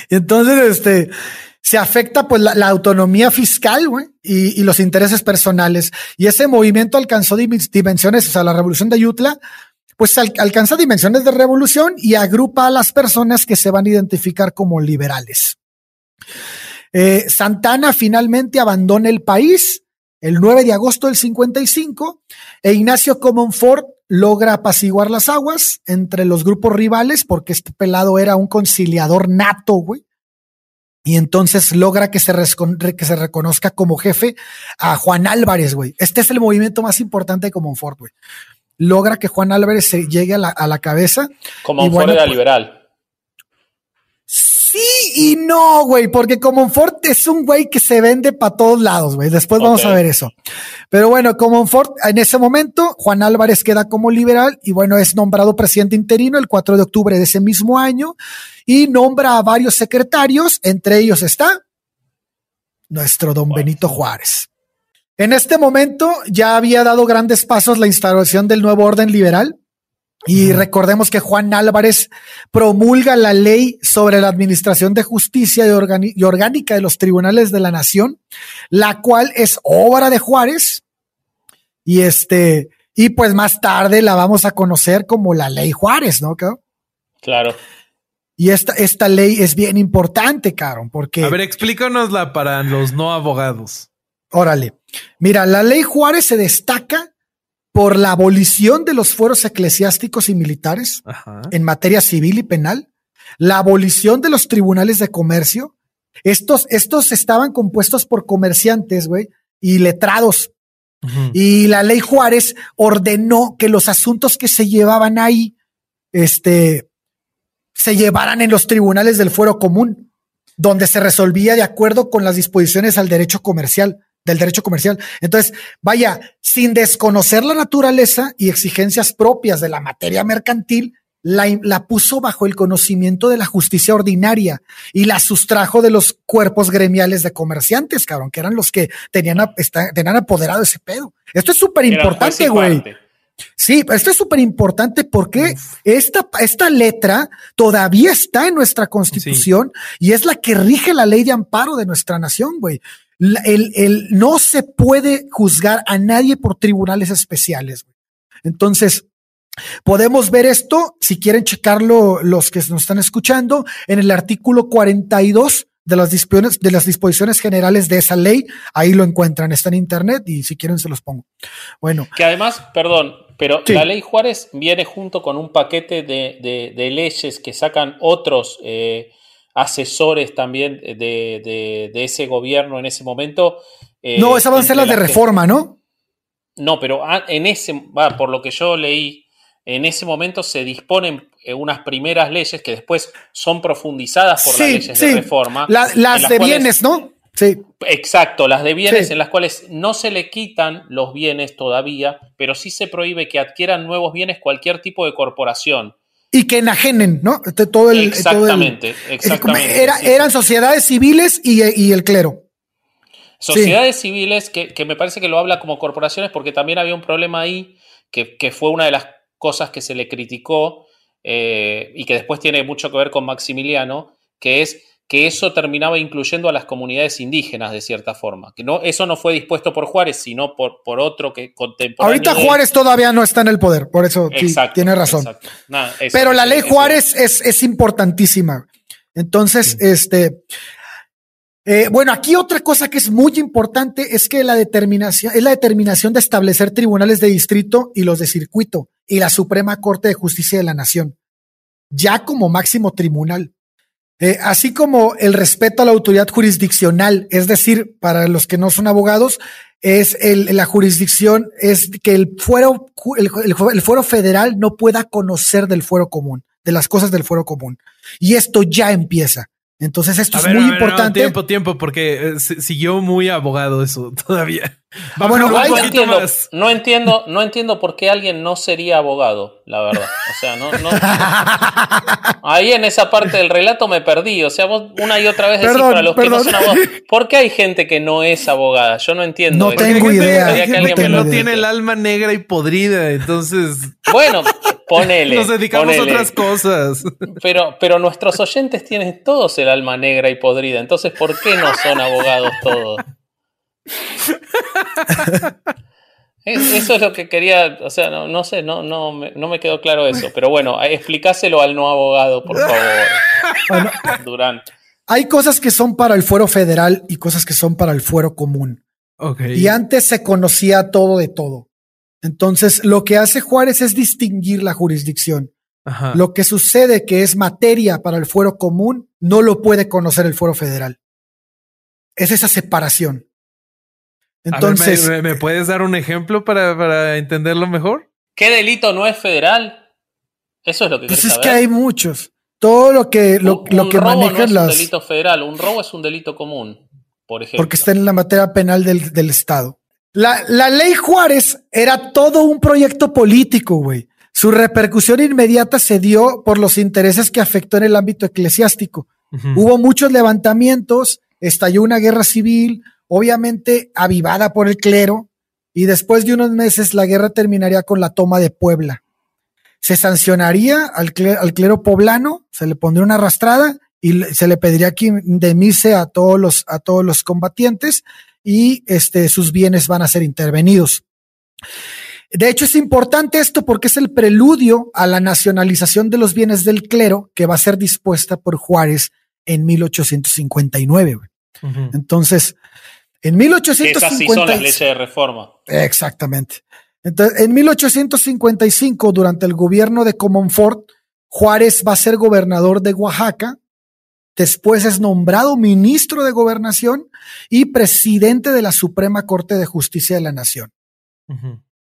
Entonces, este, se afecta pues la, autonomía fiscal y, los intereses personales. Y ese movimiento alcanzó dimensiones, o sea, la revolución de Ayutla, pues alcanza dimensiones de revolución y agrupa a las personas que se van a identificar como liberales. Eh, Santana finalmente abandona el país el 9 de agosto del 55 e Ignacio Comonfort logra apaciguar las aguas entre los grupos rivales porque este pelado era un conciliador nato, güey. Y entonces logra que se, que se reconozca como jefe a Juan Álvarez, güey. Este es el movimiento más importante de Comonfort, güey. Logra que Juan Álvarez se llegue a la, a la cabeza. Comonfort era pues, liberal. Sí y no, güey, porque Comonfort es un güey que se vende para todos lados, güey. Después vamos a ver eso. Pero bueno, Comonfort, en ese momento, Juan Álvarez queda como liberal y bueno, es nombrado presidente interino el 4 de octubre de ese mismo año y nombra a varios secretarios, entre ellos está nuestro don Benito Juárez. En este momento ya había dado grandes pasos la instalación del nuevo orden liberal y recordemos que Juan Álvarez promulga la ley sobre la administración de justicia y, orgánica de los tribunales de la nación, la cual es obra de Juárez. Y este, y pues más tarde la vamos a conocer como la ley Juárez, ¿no? Claro. Y esta, esta ley es bien importante, Caro, porque. A ver, explícanosla para los no abogados. Órale. Mira, la ley Juárez se destaca por la abolición de los fueros eclesiásticos y militares en materia civil y penal, la abolición de los tribunales de comercio. Estos, estos estaban compuestos por comerciantes, güey, y letrados. Y la ley Juárez ordenó que los asuntos que se llevaban ahí, este, se llevaran en los tribunales del fuero común, donde se resolvía de acuerdo con las disposiciones al derecho comercial del derecho comercial. Entonces, vaya, sin desconocer la naturaleza y exigencias propias de la materia mercantil, la, la, puso bajo el conocimiento de la justicia ordinaria y la sustrajo de los cuerpos gremiales de comerciantes, cabrón, que eran los que tenían, tenían apoderado ese pedo. Esto es súper importante, güey. Sí, esto es súper importante porque esta, esta letra todavía está en nuestra constitución y es la que rige la ley de amparo de nuestra nación, güey el, no se puede juzgar a nadie por tribunales especiales. Entonces, podemos ver esto, si quieren checarlo los que nos están escuchando, en el artículo 42 de las disposiciones, de las disposiciones generales de esa ley. Ahí lo encuentran, está en internet y si quieren se los pongo. Bueno. Que además, perdón, pero la ley Juárez viene junto con un paquete de, de, leyes que sacan otros eh, asesores también de, ese gobierno en ese momento. Eh, no, esa van a ser las de reforma, ¿no? No, pero en ese, va, por lo que yo leí, en ese momento se disponen eh, unas primeras leyes que después son profundizadas por las leyes de reforma. las de bienes, ¿no? Sí. Exacto, las de bienes en las cuales no se le quitan los bienes todavía, pero sí se prohíbe que adquieran nuevos bienes cualquier tipo de corporación. Y que enajenen, ¿no? Todo el, exactamente, exactamente. Eran sociedades civiles y, el clero. Sociedades civiles, que, me parece que lo habla como corporaciones, porque también había un problema ahí, que, fue una de las cosas que se le criticó eh, y que después tiene mucho que ver con Maximiliano, que es que eso terminaba incluyendo a las comunidades indígenas de cierta forma. Que no, eso no fue dispuesto por Juárez, sino por, por otro que contemporáneo. Ahorita Juárez todavía no está en el poder, por eso tiene razón. Pero la ley Juárez es, es, importantísima. Entonces, este. Eh, bueno, aquí otra cosa que es muy importante es que la determinación es la determinación de establecer tribunales de distrito y los de circuito y la Suprema Corte de Justicia de la Nación, ya como máximo tribunal. Eh, así como el respeto a la autoridad jurisdiccional, es decir, para los que no son abogados, es la jurisdicción, es que el fuero, el, fuero federal no pueda conocer del fuero común, de las cosas del fuero común. Y esto ya empieza. Entonces esto es muy importante. tiempo, tiempo, porque eh, siguió muy abogado eso [laughs] todavía. Ah, bueno, no, entiendo, no entiendo, no entiendo por qué alguien no sería abogado, la verdad. O sea, no, no [laughs] ahí en esa parte del relato me perdí. O sea, vos una y otra vez decís para los que no son abogados. [laughs] ¿Por qué hay gente que no es abogada? Yo no entiendo. No tengo idea. que no tiene el alma negra y podrida, entonces. Bueno, ponele. Nos dedicamos a otras cosas. Pero, pero nuestros oyentes tienen todos el alma negra y podrida. Entonces, ¿por qué no son abogados todos? Eso es lo que quería, o sea, no, sé, no, no, me, no me quedó claro eso, pero bueno, explícaselo al no abogado, por favor. Durán. Hay cosas que son para el fuero federal y cosas que son para el fuero común. Y antes se conocía todo de todo. Entonces, lo que hace Juárez es distinguir la jurisdicción. Lo que sucede que es materia para el fuero común, no lo puede conocer el fuero federal. Es esa separación. Entonces, ¿me, puedes dar un ejemplo para, entenderlo mejor? ¿Qué delito no es federal? Eso es lo que Pues es que hay muchos. Todo lo que, lo, un, que robo no es un delito federal, un robo es un delito común, por ejemplo. Porque está en la materia penal del, del Estado. La, la, ley Juárez era todo un proyecto político, güey. Su repercusión inmediata se dio por los intereses que afectó en el ámbito eclesiástico. Hubo muchos levantamientos, estalló una guerra civil, obviamente avivada por el clero, y después de unos meses la guerra terminaría con la toma de Puebla. Se sancionaría al clero, poblano, se le pondría una arrastrada y se le pediría que indemnice a todos los, a todos los combatientes y este, sus bienes van a ser intervenidos. De hecho, es importante esto porque es el preludio a la nacionalización de los bienes del clero que va a ser dispuesta por Juárez en 1859. Entonces, en 1855. Esas sí son las leyes de reforma. Exactamente. Entonces, en 1855, durante el gobierno de Comonfort, Juárez va a ser gobernador de Oaxaca. Después es nombrado ministro de gobernación y presidente de la Suprema Corte de Justicia de la Nación.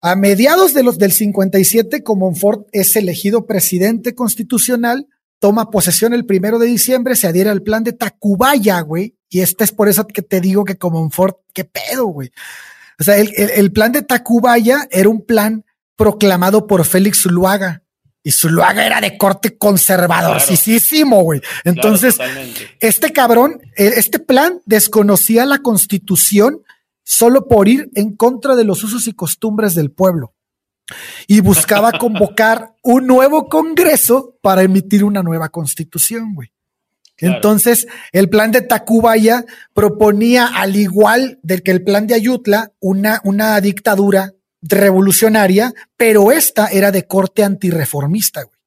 A mediados de los del 57, Comonfort es elegido presidente constitucional, toma posesión el primero de diciembre, se adhiere al plan de Tacubaya, güey, y este es por eso que te digo que como un Ford, qué pedo, güey. O sea, el, plan de Tacubaya era un plan proclamado por Félix Zuluaga. Y Zuluaga era de corte conservador, güey. Entonces, este cabrón, e, este plan desconocía la constitución solo por ir en contra de los usos y costumbres del pueblo. Y buscaba convocar un nuevo congreso para emitir una nueva constitución, güey. Entonces, el plan de Tacubaya proponía, al igual del que el plan de Ayutla, una, una dictadura revolucionaria, pero esta era de corte antirreformista, güey.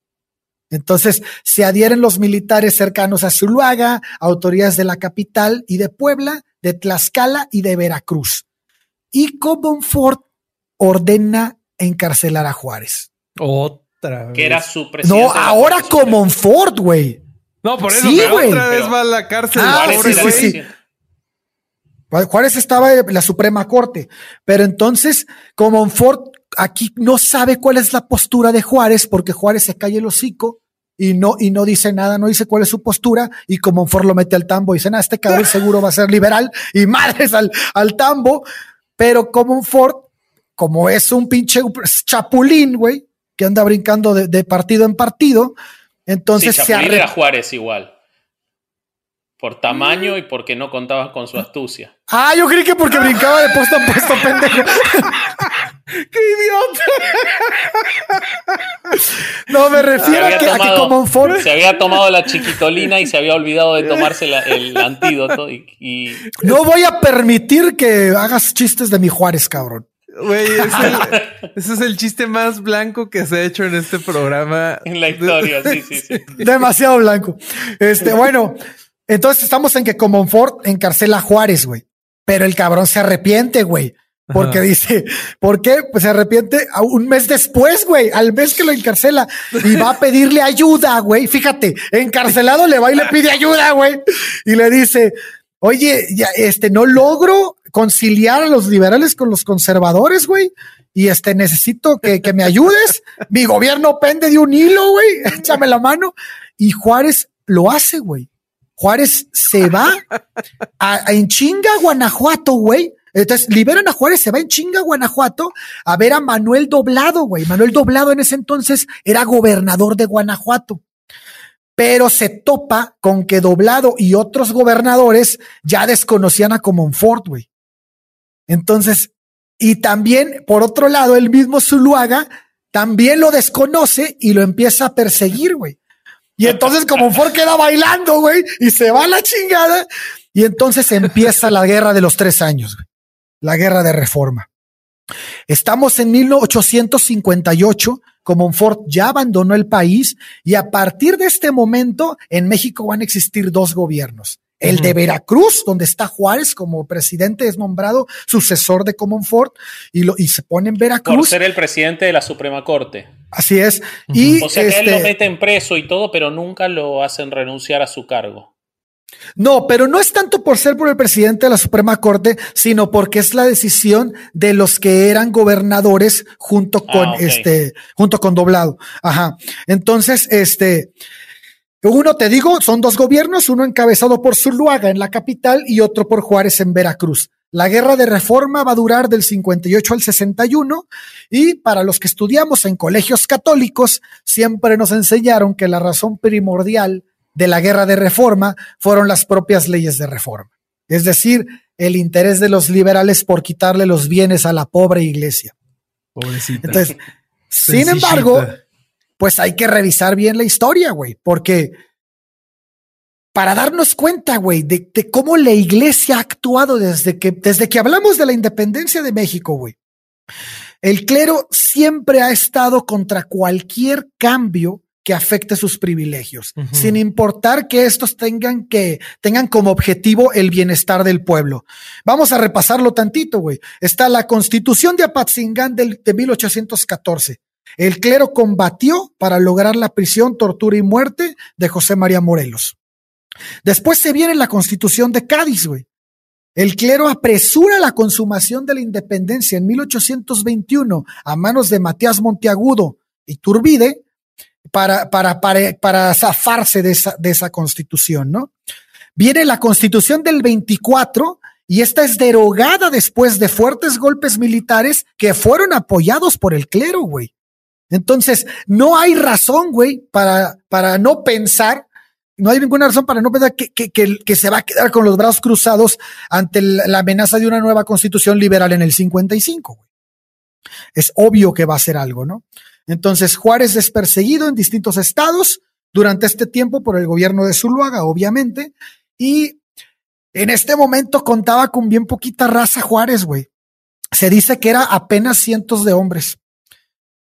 Entonces, se adhieren los militares cercanos a Zuluaga, autoridades de la capital y de Puebla, de Tlaxcala y de Veracruz. Y Comonfort ordena encarcelar a Juárez. Otra vez. Que era su presidente. No, ahora Comonfort, güey. No, por eso, otra vez va a la cárcel. Ah, Juárez estaba en la Suprema Corte, pero entonces, como Ford aquí no sabe cuál es la postura de Juárez, porque Juárez se cae el hocico y no, y no dice nada, no dice cuál es su postura, y como Ford lo mete al tambo, dice, ah, este cabrón [laughs] seguro va a ser liberal, y madres al, al tambo, pero como Ford, como es un pinche chapulín, güey, que anda brincando de, partido en partido, entonces se arregla. Juárez igual. Por tamaño y porque no contabas con su astucia. Ah, yo creí que porque brincaba de puesto a puesto, [laughs] pendejo. [laughs] ¡Qué idiota! no, me refiero a que, como un Se había tomado la chiquitolina y se había olvidado de tomarse el antídoto. Y, No voy a permitir que hagas chistes de mi Juárez, cabrón. Güey, [laughs] ese es el chiste más blanco que se ha hecho en este programa. En la historia, sí, sí, sí. [laughs] Demasiado blanco. Este, bueno, entonces estamos en que Comonfort encarcela a Juárez, güey. Pero el cabrón se arrepiente, güey. Porque dice, ¿por qué? Pues se arrepiente a un mes después, güey, al mes que lo encarcela y va a pedirle ayuda, güey. Fíjate, encarcelado le va y le pide ayuda, güey. Y le dice, oye, ya, este, no logro conciliar a los liberales con los conservadores, güey. Y este, necesito que, que me ayudes. Mi gobierno pende de un hilo, güey. [laughs] Échame la mano. Y Juárez lo hace, güey. Juárez se va a, en chinga Guanajuato, güey. Entonces liberan a Juárez, se va en chinga Guanajuato a ver a Manuel Doblado, güey. Manuel Doblado en ese entonces era gobernador de Guanajuato. Pero se topa con que Doblado y otros gobernadores ya desconocían a Comonfort, güey. Entonces, y también, por otro lado, el mismo Zuluaga también lo desconoce y lo empieza a perseguir, güey. Y [laughs] entonces como Ford queda bailando, güey, y se va a la chingada. Y entonces empieza la guerra de los tres años, la guerra de reforma. Estamos en 1858, Ford ya abandonó el país y a partir de este momento en México van a existir dos gobiernos. El de Veracruz, donde está Juárez como presidente, es nombrado sucesor de Comonfort y, lo, y se pone en Veracruz. Por ser el presidente de la Suprema Corte. Así es. y o sea que él lo este meten preso y todo, pero nunca lo hacen renunciar a su cargo. No, pero no es tanto por ser por el presidente de la Suprema Corte, sino porque es la decisión de los que eran gobernadores junto ah, con este, junto con Doblado. Ajá. Entonces, este, uno, te digo, son dos gobiernos, uno encabezado por Zuluaga en la capital y otro por Juárez en Veracruz. La guerra de reforma va a durar del 58 al 61 y para los que estudiamos en colegios católicos, siempre nos enseñaron que la razón primordial de la guerra de reforma fueron las propias leyes de reforma. Es decir, el interés de los liberales por quitarle los bienes a la pobre iglesia. Pobrecita. Entonces, [laughs] sin embargo, pues hay que revisar bien la historia, güey, porque para darnos cuenta, güey, de, cómo la iglesia ha actuado desde que, desde que hablamos de la independencia de México, güey. El clero siempre ha estado contra cualquier cambio que afecte sus privilegios, sin importar que estos tengan que tengan como objetivo el bienestar del pueblo. Vamos a repasarlo tantito, güey. Está la Constitución de Apatzingán del, de 1814. El clero combatió para lograr la prisión, tortura y muerte de José María Morelos. Después se viene la constitución de Cádiz, güey. El clero apresura la consumación de la independencia en 1821 a manos de Matías Monteagudo y Turbide para, para, para, para zafarse de esa, de esa constitución, ¿no? Viene la constitución del 24 y esta es derogada después de fuertes golpes militares que fueron apoyados por el clero, güey. Entonces, no hay razón, güey, para, para no pensar, no hay ninguna razón para no pensar que, que, que, se va a quedar con los brazos cruzados ante la amenaza de una nueva constitución liberal en el 55, güey. Es obvio que va a ser algo, ¿no? Entonces, Juárez es perseguido en distintos estados durante este tiempo por el gobierno de Zuluaga, obviamente, y en este momento contaba con bien poquita raza Juárez, güey. Se dice que era apenas cientos de hombres.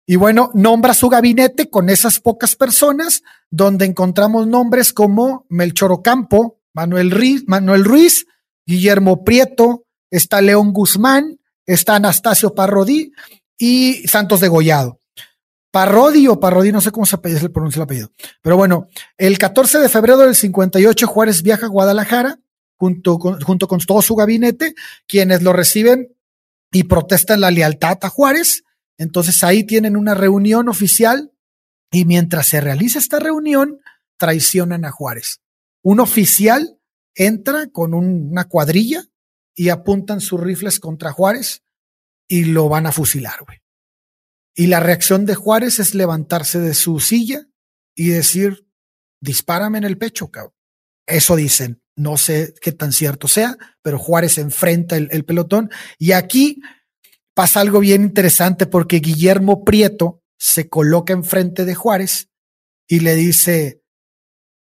Y bueno, nombra su gabinete con esas pocas personas, donde encontramos nombres como Melchor Ocampo, Manuel Ruiz, Manuel Ruiz Guillermo Prieto, está León Guzmán, está Anastasio Parrodí y Santos de Gollado. Parrodi o Parrodí, no sé cómo se, se pronuncia el apellido. Pero bueno, el 14 de febrero del 58 Juárez viaja a Guadalajara junto con, junto con todo su gabinete, quienes lo reciben y protestan la lealtad a Juárez. Entonces ahí tienen una reunión oficial Y mientras se realiza esta reunión, traicionan a Juárez. Un oficial entra con una cuadrilla y apuntan sus rifles contra Juárez y lo van a fusilar, güey. Y la reacción de Juárez es levantarse de su silla y decir, dispárame en el pecho, cabrón. Eso dicen. No sé qué tan cierto sea, pero Juárez enfrenta el, el pelotón. Y aquí pasa algo bien interesante porque Guillermo Prieto se coloca enfrente de Juárez y le dice,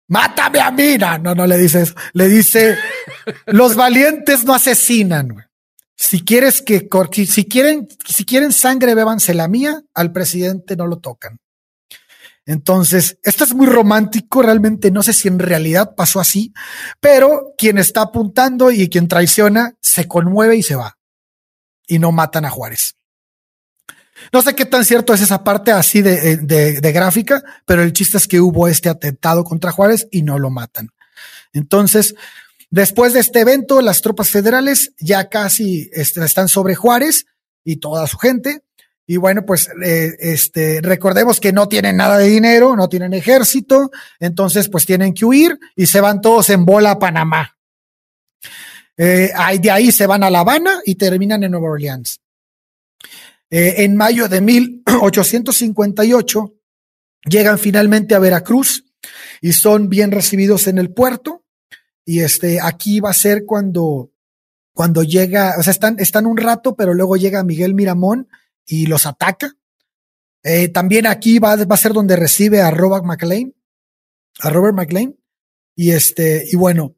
mátame a mí. No, no, le dice eso. Le dice, los valientes no asesinan. Si quieres que, si quieren, si quieren sangre, bébanse la mía, al presidente no lo tocan. Entonces, esto es muy romántico, realmente no sé si en realidad pasó así, pero quien está apuntando y quien traiciona se conmueve y se va. Y no matan a Juárez. No sé qué tan cierto es esa parte así de, de, gráfica, pero el chiste es que hubo este atentado contra Juárez y no lo matan. Entonces, después de este evento, las tropas federales ya casi este, están sobre Juárez y toda su gente. Y bueno, pues eh, este, recordemos que no tienen nada de dinero, no tienen ejército, entonces pues tienen que huir y se van todos en bola a Panamá. Eh, de ahí se van a La Habana y terminan en Nueva Orleans. Eh, en mayo de 1858 llegan finalmente a Veracruz y son bien recibidos en el puerto. Y este, aquí va a ser cuando, cuando llega, o sea, están, están un rato, pero luego llega Miguel Miramón y los ataca. Eh, también aquí va, va, a ser donde recibe a Robert McLean, a Robert McLean. Y este, y bueno,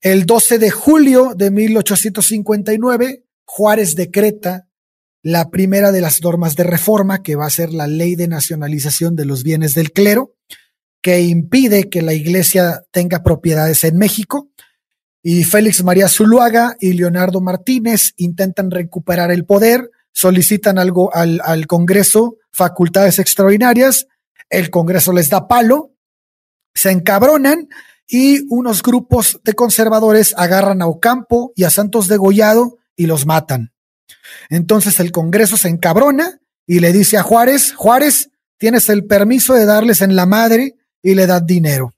el 12 de julio de 1859, Juárez decreta la primera de las normas de reforma, que va a ser la ley de nacionalización de los bienes del clero, que impide que la iglesia tenga propiedades en México. Y Félix María Zuluaga y Leonardo Martínez intentan recuperar el poder solicitan algo al, al Congreso facultades extraordinarias, el Congreso les da palo, se encabronan y unos grupos de conservadores agarran a Ocampo y a Santos Degollado y los matan. Entonces el Congreso se encabrona y le dice a Juárez, Juárez, tienes el permiso de darles en la madre y le das dinero.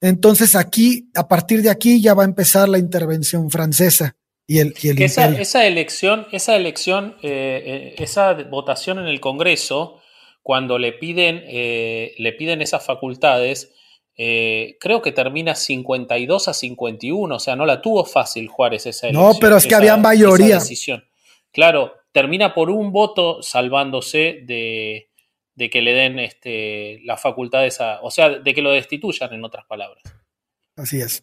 Entonces aquí, a partir de aquí ya va a empezar la intervención francesa esa, elección, esa elección, eh, eh, esa votación en el Congreso, cuando le piden, eh, le piden esas facultades, creo que termina 52 a 51, o sea, no la tuvo fácil Juárez esa elección. No, pero es que había mayoría. Decisión. Claro, termina por un voto salvándose de, de que le den este, las facultades a, o sea, de que lo destituyan, en otras palabras. Así es.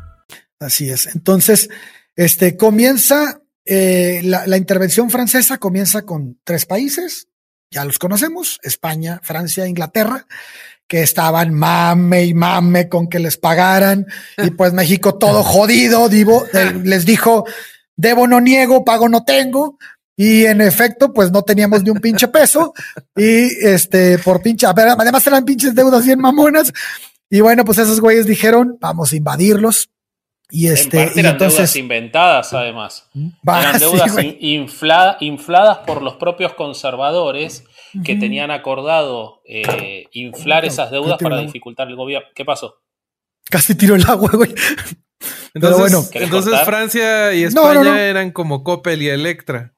Así es. Entonces, este comienza eh, la, intervención francesa comienza con tres países, ya los conocemos, España, Francia, Inglaterra, que estaban mame y mame con que les pagaran y [laughs] pues México todo jodido, divo, [laughs] les dijo, debo no niego, pago no tengo. Y en efecto, pues no teníamos ni un pinche peso. Y este, por pinche, además eran pinches deudas bien mamonas. Y bueno, pues esos güeyes dijeron, vamos a invadirlos y este, en parte eran deudas inventadas, además. eran [laughs] deudas infladas por los propios conservadores que tenían acordado eh, inflar esas deudas para dificultar el gobierno. ¿Qué pasó? Casi tiró el agua, güey. [laughs] Entonces, bueno, entonces Francia y España eran como Coppel y Electra.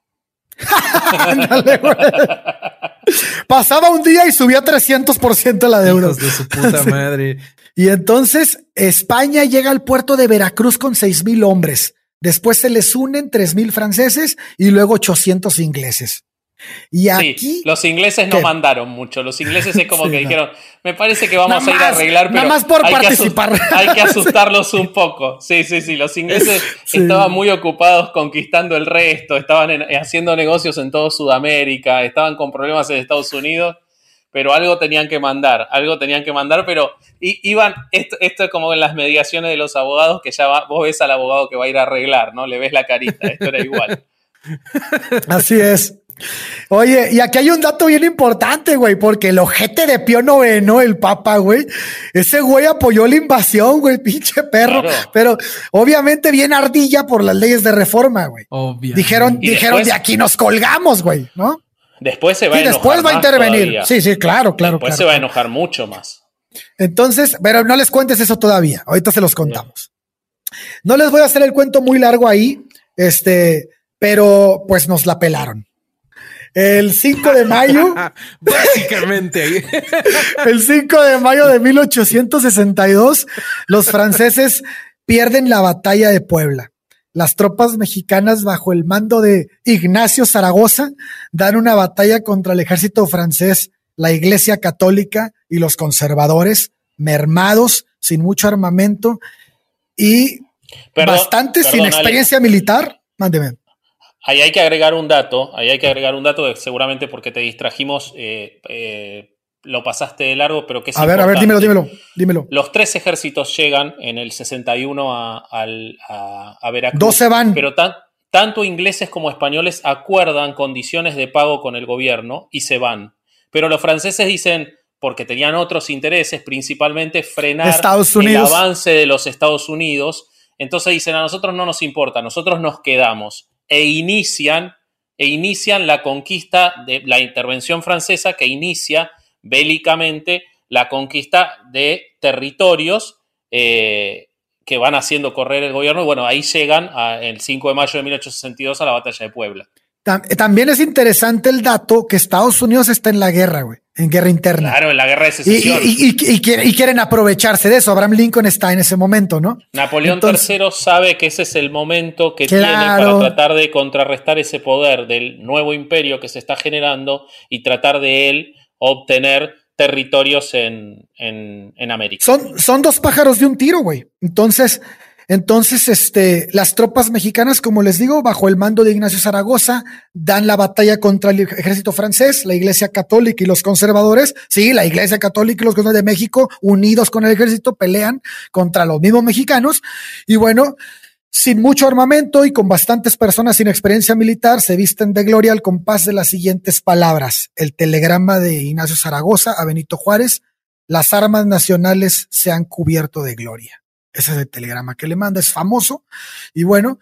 [laughs] Pasaba un día y subía 300% la deuda. de su puta madre. Y entonces España llega al puerto de Veracruz con seis mil hombres. Después se les unen tres mil franceses y luego 800 ingleses. Y aquí. los ingleses no mandaron mucho. Los ingleses es como [laughs] que dijeron: Me parece que vamos a ir a arreglar, pero. más por hay participar. Que [laughs] hay que [laughs] asustarlos un poco. Sí, sí, sí. Los ingleses estaban muy ocupados conquistando el resto, estaban haciendo negocios en toda Sudamérica, estaban con problemas en Estados Unidos. pero algo tenían que mandar, algo tenían que mandar, pero iban, esto, esto es como en las mediaciones de los abogados, que ya va, vos ves al abogado que va a ir a arreglar, ¿no? Le ves la carita, esto era igual. Así es. Oye, y aquí hay un dato bien importante, güey, porque el ojete de Pío Noveno, el Papa, güey, ese güey apoyó la invasión, güey, [laughs] pinche perro, pero obviamente bien ardilla por las leyes de reforma, güey. Dijeron, dijeron, de aquí nos colgamos, güey, ¿no? Después se va a enojar. después va a intervenir. Sí, sí, claro, claro. Después se va a enojar mucho más. Entonces, pero no les cuentes eso todavía. Ahorita se los contamos. No les voy a hacer el cuento muy largo ahí, este, pero pues nos la pelaron. El 5 de mayo. [laughs] Básicamente. [laughs] el 5 de mayo de 1862, los franceses pierden la batalla de Puebla. Las tropas mexicanas bajo el mando de Ignacio Zaragoza dan una batalla contra el ejército francés, la Iglesia Católica y los conservadores, mermados, sin mucho armamento y bastante sin experiencia militar. Mándeme. Ahí hay que agregar un dato, ahí hay que agregar un dato, seguramente porque te distrajimos, eh, eh, lo pasaste de largo, pero que es A ver, a ver, dímelo, dímelo, dímelo. Los tres ejércitos llegan en el 61 a, a, Veracruz. 12 van. Pero tanto ingleses como españoles acuerdan condiciones de pago con el gobierno y se van. Pero los franceses dicen, porque tenían otros intereses, principalmente frenar el avance de los Estados Unidos, entonces dicen, a nosotros no nos importa, nosotros nos quedamos e inician, e inician la conquista de la intervención francesa que inicia bélicamente la conquista de territorios eh, que van haciendo correr el gobierno. Y bueno, ahí llegan el 5 de mayo de 1862 a la batalla de Puebla. También es interesante el dato que Estados Unidos está en la guerra, güey, en guerra interna. Claro, en la guerra de secesión. Y, quieren aprovecharse de eso. Abraham Lincoln está en ese momento, ¿no? Napoleón III sabe que ese es el momento que tiene para tratar de contrarrestar ese poder del nuevo imperio que se está generando y tratar de él obtener territorios en, en América. Son, son dos pájaros de un tiro, güey. Entonces, entonces, este, las tropas mexicanas, como les digo, bajo el mando de Ignacio Zaragoza, dan la batalla contra el ejército francés, la Iglesia Católica y los conservadores. Sí, la Iglesia Católica y los conservadores de México, unidos con el ejército, pelean contra los mismos mexicanos. Y bueno, sin mucho armamento y con bastantes personas sin experiencia militar, se visten de gloria al compás de las siguientes palabras. El telegrama de Ignacio Zaragoza a Benito Juárez. Las armas nacionales se han cubierto de gloria. Ese es el telegrama que le manda, es famoso. Y bueno,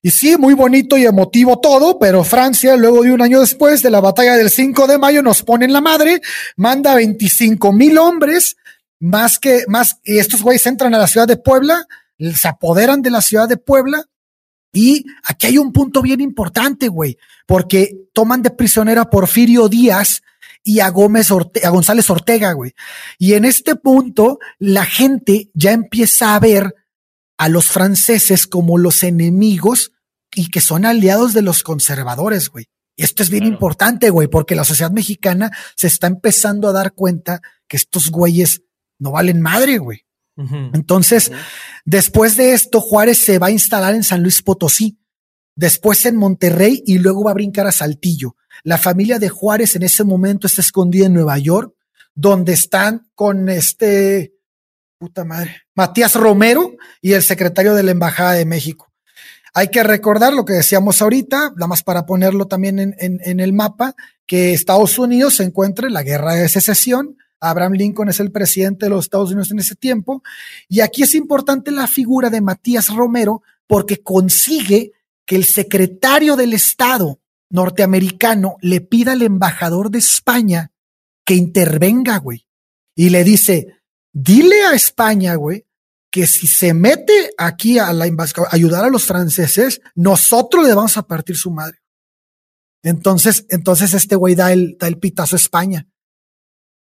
y sí, muy bonito y emotivo todo, pero Francia, luego de un año después de la batalla del 5 de mayo, nos pone en la madre, manda 25 mil hombres, más que, más, y estos güeyes entran a la ciudad de Puebla, se apoderan de la ciudad de Puebla, y aquí hay un punto bien importante, güey, porque toman de prisionera a Porfirio Díaz, y a Gómez a González Ortega, güey. Y en este punto, la gente ya empieza a ver a los franceses como los enemigos y que son aliados de los conservadores, güey. Y esto es bien importante, güey, porque la sociedad mexicana se está empezando a dar cuenta que estos güeyes no valen madre, güey. Entonces, después de esto, Juárez se va a instalar en San Luis Potosí, después en Monterrey y luego va a brincar a Saltillo. La familia de Juárez en ese momento está escondida en Nueva York, donde están con este, puta madre, Matías Romero y el secretario de la Embajada de México. Hay que recordar lo que decíamos ahorita, nada más para ponerlo también en, el mapa, que Estados Unidos se encuentra en la guerra de secesión. Abraham Lincoln es el presidente de los Estados Unidos en ese tiempo. Y aquí es importante la figura de Matías Romero porque consigue que el secretario del Estado norteamericano le pida al embajador de España que intervenga, güey. Y le dice, dile a España, güey, que si se mete aquí a la ayudar a los franceses, nosotros le vamos a partir su madre. Entonces, entonces este güey da el, da el pitazo a España.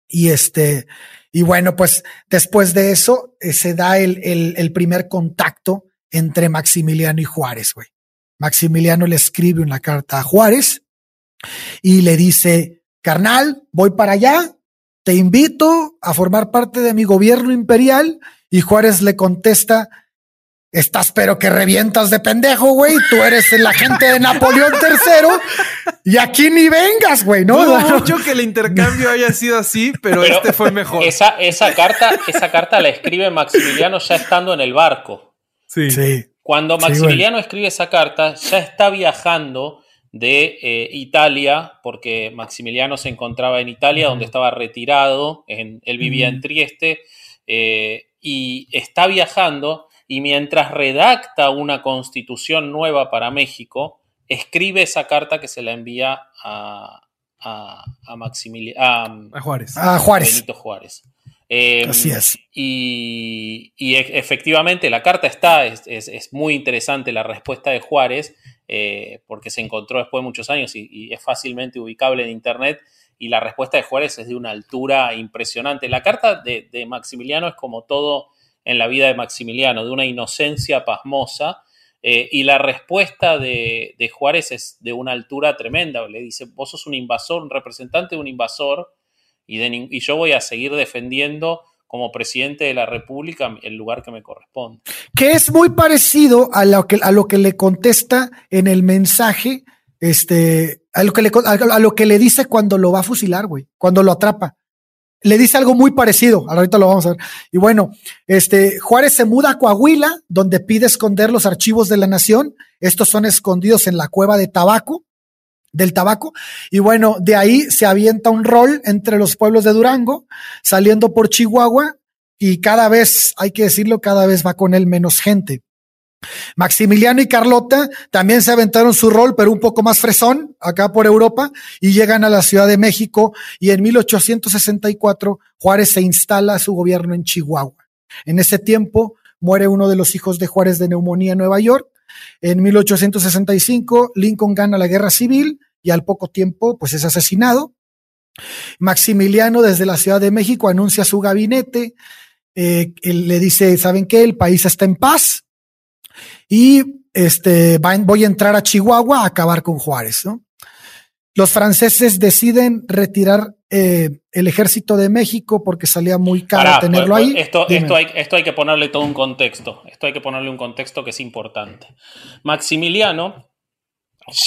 Y este, y bueno, pues después de eso eh, se da el, el, el primer contacto entre Maximiliano y Juárez, güey. Maximiliano le escribe una carta a Juárez y le dice, carnal, voy para allá, te invito a formar parte de mi gobierno imperial. Y Juárez le contesta, estás pero que revientas de pendejo, güey. Tú eres el agente de Napoleón III y aquí ni vengas, güey, ¿no? Dudo mucho que el intercambio haya sido así, pero, Pero este fue mejor. Esa, esa, carta, esa carta la escribe Maximiliano ya estando en el barco. Sí. Sí. Cuando Sí, Maximiliano escribe esa carta, ya está viajando de eh, Italia, porque Maximiliano se encontraba en Italia, donde estaba retirado, en- él vivía en. Trieste, eh, y está viajando, y mientras redacta una constitución nueva para México, escribe esa carta que se la envía a, a, a Maximiliano, A Juárez. A Juárez. Benito Juárez. Eh, Así es. Y, y e- efectivamente la carta está, es, es- es muy interesante la respuesta de Juárez, eh, porque se encontró después de muchos años y, y es fácilmente ubicable en Internet, y la respuesta de Juárez es de una altura impresionante. La carta de, de Maximiliano es como todo en la vida de Maximiliano, de una inocencia pasmosa, eh, y la respuesta de, de Juárez es de una altura tremenda. Le dice, vos sos un invasor, un representante de un invasor, y, yo voy a seguir defendiendo como presidente de la República el lugar que me corresponde. que es muy parecido a lo que, a lo que le contesta en el mensaje, este, a lo que le, a lo que le dice cuando lo va a fusilar, güey, cuando lo atrapa. Le dice algo muy parecido, ahorita lo vamos a ver. Y bueno, este, Juárez se muda a Coahuila, donde pide esconder los archivos de la nación. Estos son escondidos en la cueva de tabaco, del tabaco. Y bueno, de ahí se avienta un rol entre los pueblos de Durango, saliendo por Chihuahua, y cada vez, hay que decirlo, cada vez va con él menos gente. Maximiliano y Carlota también se aventaron su rol, pero un poco más fresón, acá por Europa, y llegan a la Ciudad de México, y en 1864 Juárez se instala su gobierno en Chihuahua. En ese tiempo muere uno de los hijos de Juárez de neumonía en Nueva York. En 1865 Lincoln gana la guerra civil y al poco tiempo pues es asesinado. Maximiliano desde la Ciudad de México anuncia su gabinete, eh, él le dice, ¿saben qué? El país está en paz y este, va en- voy a entrar a Chihuahua a acabar con Juárez. ¿no? Los franceses deciden retirar eh, el ejército de México porque salía muy caro Pará, tenerlo pues, ahí. Esto, Dime. esto, hay, esto hay que ponerle todo un contexto. Esto hay que ponerle un contexto que es importante. Maximiliano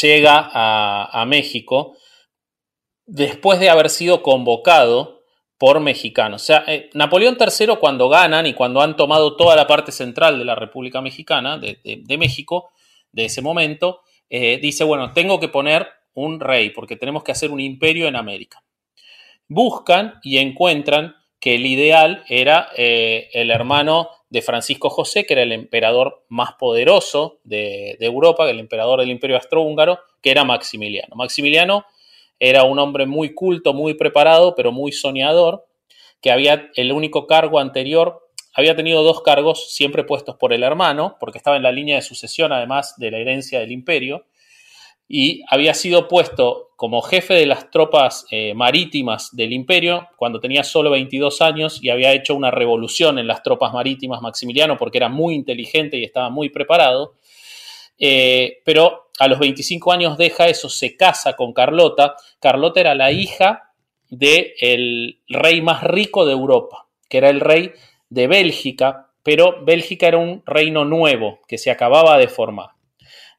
llega a, a México después de haber sido convocado por mexicanos. O sea, eh, Napoleón III cuando ganan y cuando han tomado toda la parte central de la República Mexicana, de, de- de México, de ese momento, eh, dice, bueno, tengo que poner un rey porque tenemos que hacer un imperio en América. Buscan y encuentran que el ideal era eh, el hermano de Francisco José, que era el emperador más poderoso de, de Europa, el emperador del imperio austrohúngaro, que era Maximiliano. Maximiliano era un hombre muy culto, muy preparado, pero muy soñador, que había el único cargo anterior, había tenido dos cargos siempre puestos por el hermano, porque estaba en la línea de sucesión además de la herencia del imperio, y había sido puesto como jefe de las tropas eh, marítimas del imperio cuando tenía solo 22 años y había hecho una revolución en las tropas marítimas Maximiliano porque era muy inteligente y estaba muy preparado. Eh, pero a los 25 años deja eso, se casa con Carlota. Carlota era la hija del rey más rico de Europa, que era el rey de Bélgica, pero Bélgica era un reino nuevo que se acababa de formar.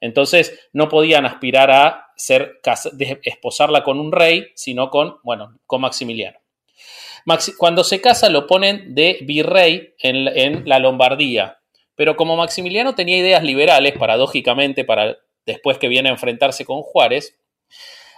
Entonces no podían aspirar a ser, esposarla con un rey, sino con, bueno, con Maximiliano. Maxi- cuando se casa lo ponen de virrey en, la- Lombardía, pero como Maximiliano tenía ideas liberales, paradójicamente, para después que viene a enfrentarse con Juárez,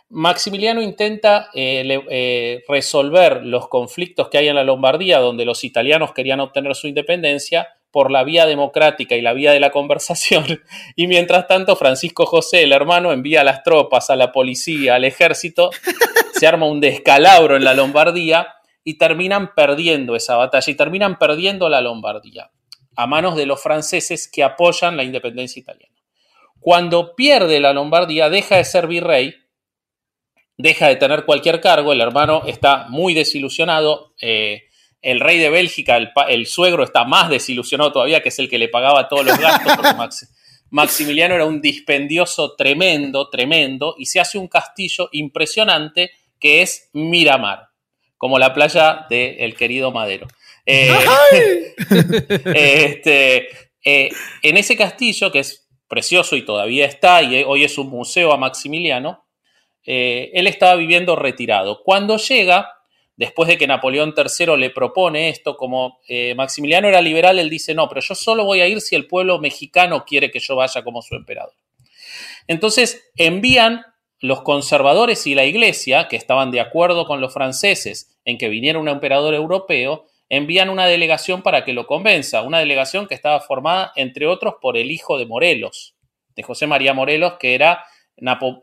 Maximiliano intenta eh, eh, resolver los conflictos que hay en la Lombardía, donde los italianos querían obtener su independencia, por la vía democrática y la vía de la conversación. [laughs] Y mientras tanto, Francisco José, el hermano, envía a las tropas, a la policía, al ejército, [laughs] se arma un descalabro en la Lombardía y terminan perdiendo esa batalla y terminan perdiendo la Lombardía a manos de los franceses que apoyan la independencia italiana. Cuando pierde la Lombardía, deja de ser virrey, deja de tener cualquier cargo, el hermano está muy desilusionado, eh, el rey de Bélgica, el, suegro, está más desilusionado todavía, que es el que le pagaba todos los gastos, porque [laughs] Max- Maximiliano era un dispendioso tremendo, tremendo, y se hace un castillo impresionante que es Miramar, como la playa del querido Madero. Eh, [laughs] este, Eh, en ese castillo, que es precioso y todavía está, y hoy es un museo a Maximiliano, eh, él estaba viviendo retirado. Cuando llega, después de que Napoleón III le propone esto, como eh, Maximiliano era liberal, él dice, no, pero yo solo voy a ir si el pueblo mexicano quiere que yo vaya como su emperador. Entonces envían los conservadores y la iglesia, que estaban de acuerdo con los franceses en que viniera un emperador europeo, envían una delegación para que lo convenza, una delegación que estaba formada, entre otros, por el hijo de Morelos, de José María Morelos, que era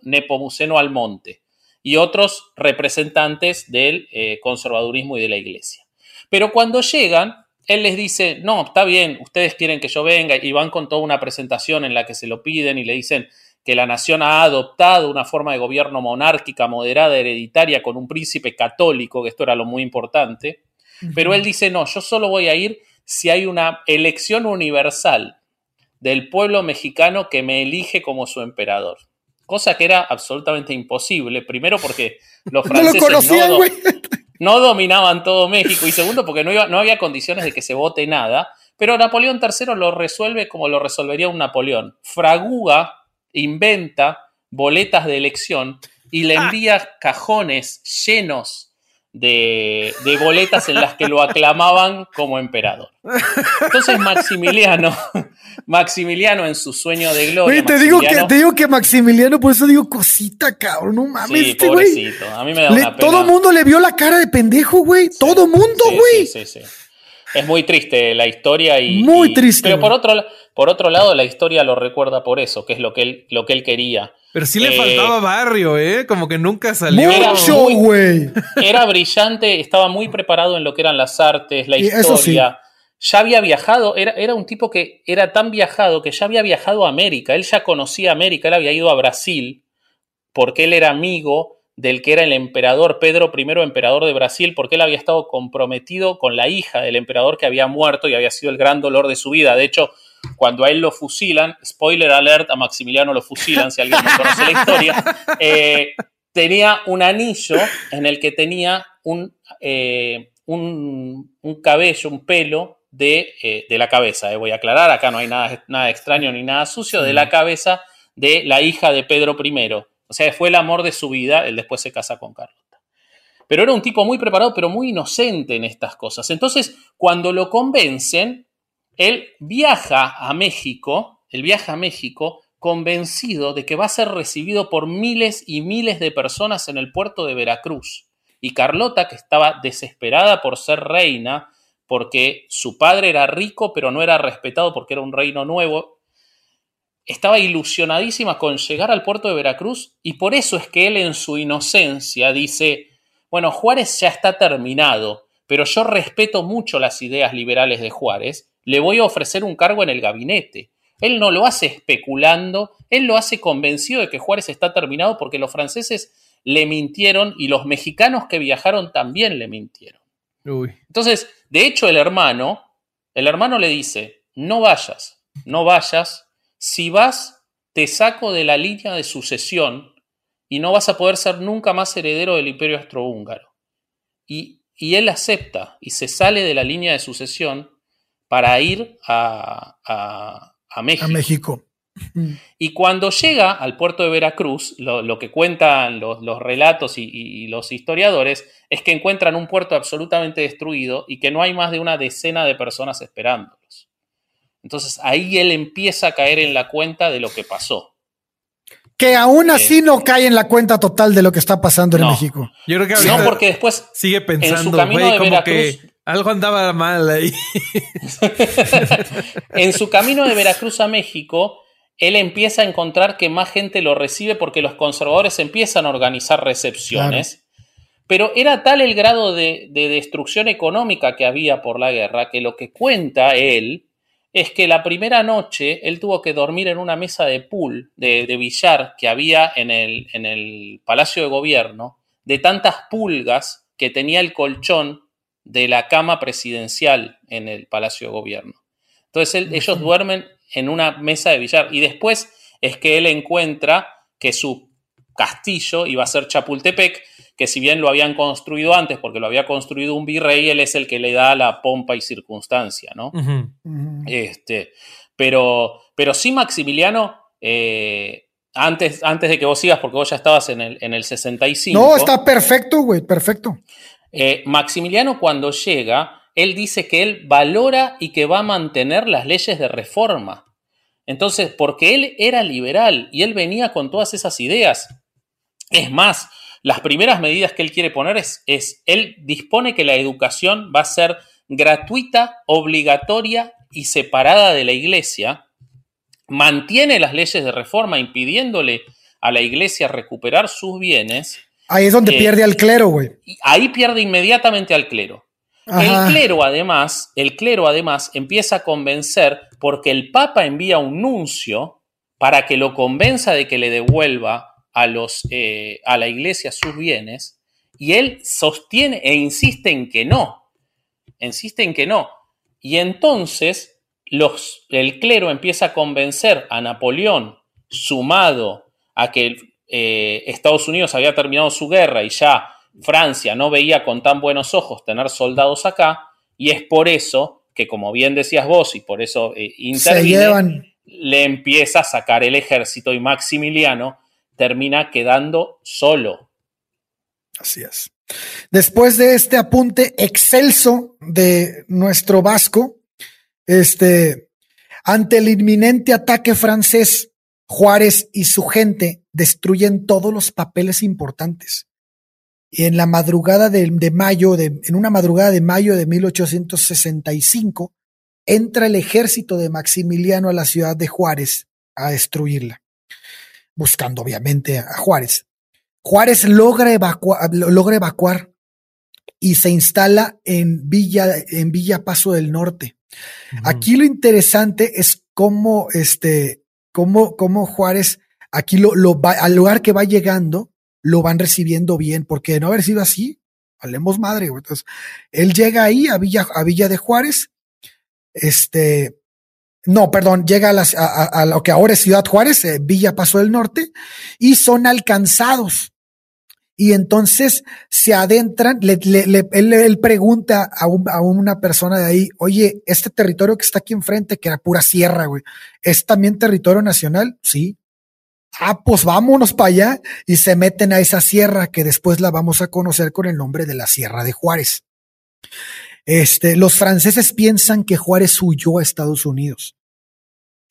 Nepomuceno Almonte, y otros representantes del eh, conservadurismo y de la iglesia. Pero cuando llegan, él les dice, no, está bien, ustedes quieren que yo venga, y van con toda una presentación en la que se lo piden y le dicen que la nación ha adoptado una forma de gobierno monárquica, moderada, hereditaria, con un príncipe católico, que esto era lo muy importante. Pero él dice, no, yo solo voy a ir si hay una elección universal del pueblo mexicano que me elige como su emperador cosa que era absolutamente imposible. Primero porque los [laughs] franceses no, dominaban todo México y segundo porque no, no había condiciones de que se vote nada. Pero Napoleón III lo resuelve como lo resolvería un Napoleón. Fraguga, inventa boletas de elección y le ah. envía cajones llenos de, boletas en las que lo aclamaban como emperador. Entonces Maximiliano, [laughs] Maximiliano en su sueño de gloria. te, digo que, te digo que Maximiliano, por eso digo cosita, cabrón, no mames. Sí, este pobrecito, a mí me da una pena. Todo mundo le vio la cara de pendejo, güey. todo mundo, güey. Sí, sí, sí, Es muy triste la historia y. Muy triste. Pero por otro, por otro lado, la historia lo recuerda por eso, que es lo que él, lo que él quería. Pero sí le faltaba eh, barrio, ¿eh? Como que nunca salió. Mucho, güey. Era brillante, estaba muy preparado en lo que eran las artes, la historia. Ya había viajado, era, era un tipo que era tan viajado que ya había viajado a América. Él ya conocía América, él había ido a Brasil porque él era amigo del que era el emperador Pedro I, emperador de Brasil, porque él había estado comprometido con la hija del emperador que había muerto y había sido el gran dolor de su vida. De hecho, cuando a él lo fusilan, spoiler alert, a Maximiliano lo fusilan, si alguien no conoce la historia, [laughs] eh, tenía un anillo en el que tenía un, eh, un, cabello, un pelo de, eh, de la cabeza. voy a aclarar, acá no hay nada, nada extraño ni nada sucio, de la mm. cabeza de la hija de Pedro I. O sea, fue el amor de su vida, él después se casa con Carlota. Pero era un tipo muy preparado, pero muy inocente en estas cosas. Entonces, cuando lo convencen, él viaja a México, él viaja a México convencido de que va a ser recibido por miles y miles de personas en el puerto de Veracruz. Y Carlota, que estaba desesperada por ser reina, porque su padre era rico pero no era respetado porque era un reino nuevo, estaba ilusionadísima con llegar al puerto de Veracruz y por eso es que él en su inocencia dice, bueno, Juárez ya está terminado, pero yo respeto mucho las ideas liberales de Juárez le voy a ofrecer un cargo en el gabinete. Él no lo hace especulando, él lo hace convencido de que Juárez está terminado porque los franceses le mintieron y los mexicanos que viajaron también le mintieron. Entonces, de hecho, el hermano, el hermano le dice, no vayas, no vayas, si vas, te saco de la línea de sucesión y no vas a poder ser nunca más heredero del imperio austrohúngaro. Y, y él acepta y se sale de la línea de sucesión para ir a, México. Y cuando llega al puerto de Veracruz, lo, que cuentan los, relatos y, los historiadores es que encuentran un puerto absolutamente destruido y que no hay más de una decena de personas esperándolos. Entonces ahí él empieza a caer en la cuenta de lo que pasó. Que aún así no cae en la cuenta total de lo que está pasando en México. Yo creo que no, porque después sigue pensando en su camino de Veracruz, algo andaba mal ahí. [laughs] en su camino de Veracruz a México, él empieza a encontrar que más gente lo recibe porque los conservadores empiezan a organizar recepciones. Pero era tal el grado de, destrucción económica que había por la guerra que lo que cuenta él es que la primera noche él tuvo que dormir en una mesa de pool, de, billar que había en el, en el Palacio de Gobierno, de tantas pulgas que tenía el colchón de la cama presidencial en el Palacio de Gobierno. Entonces ellos duermen en una mesa de billar y después es que él encuentra que su castillo iba a ser Chapultepec, que si bien lo habían construido antes porque lo había construido un virrey, él es el que le da la pompa y circunstancia, ¿no? Este, Pero, pero sí, Maximiliano, eh, antes, antes de que vos sigas, porque vos ya estabas en el, en el 65. No, está perfecto, güey, perfecto. Eh, Maximiliano cuando llega, él dice que él valora y que va a mantener las leyes de reforma. Entonces, porque él era liberal y él venía con todas esas ideas. Es más, las primeras medidas que él quiere poner es, es él dispone que la educación va a ser gratuita, obligatoria y separada de la iglesia, mantiene las leyes de reforma impidiéndole a la iglesia recuperar sus bienes. Ahí es donde Eh, pierde al clero, güey. ahí pierde inmediatamente al clero. Ajá. El clero además, el clero además empieza a convencer porque el papa envía un nuncio para que lo convenza de que le devuelva a, los, eh, a la iglesia sus bienes y él sostiene e insiste en que no, insiste en que no. Y entonces los, el clero empieza a convencer a Napoleón, sumado a que eh, Estados Unidos había terminado su guerra y ya Francia no veía con tan buenos ojos tener soldados acá, y es por eso que, como bien decías vos, y por eso eh, le empieza a sacar el ejército y Maximiliano termina quedando solo. Así es. Después de este apunte excelso de nuestro Vasco, este, ante el inminente ataque francés, Juárez y su gente destruyen todos los papeles importantes. Y en la madrugada de, de mayo, de, en una madrugada de mayo de 1865, entra el ejército de Maximiliano a la ciudad de Juárez a destruirla, buscando obviamente a Juárez. Juárez logra, evacua- logra evacuar y se instala en Villa, en Villa Paso del Norte. Aquí lo interesante es cómo, este, cómo, cómo Juárez, aquí lo, lo va, al lugar que va llegando, lo van recibiendo bien, porque de no haber sido así, hablemos madre, güey. Entonces, él llega ahí a Villa, a Villa de Juárez, este, no, perdón, llega a, las- a- lo que ahora es Ciudad Juárez, eh, Villa Paso del Norte, y son alcanzados. Y entonces se adentran, le, le- le- él, él pregunta a, un- a una persona de ahí, oye, este territorio que está aquí enfrente, que era pura sierra, güey, ¿es también territorio nacional? Sí. Ah, pues vámonos para allá y se meten a esa sierra que después la vamos a conocer con el nombre de la Sierra de Juárez. Este, los franceses piensan que Juárez huyó a Estados Unidos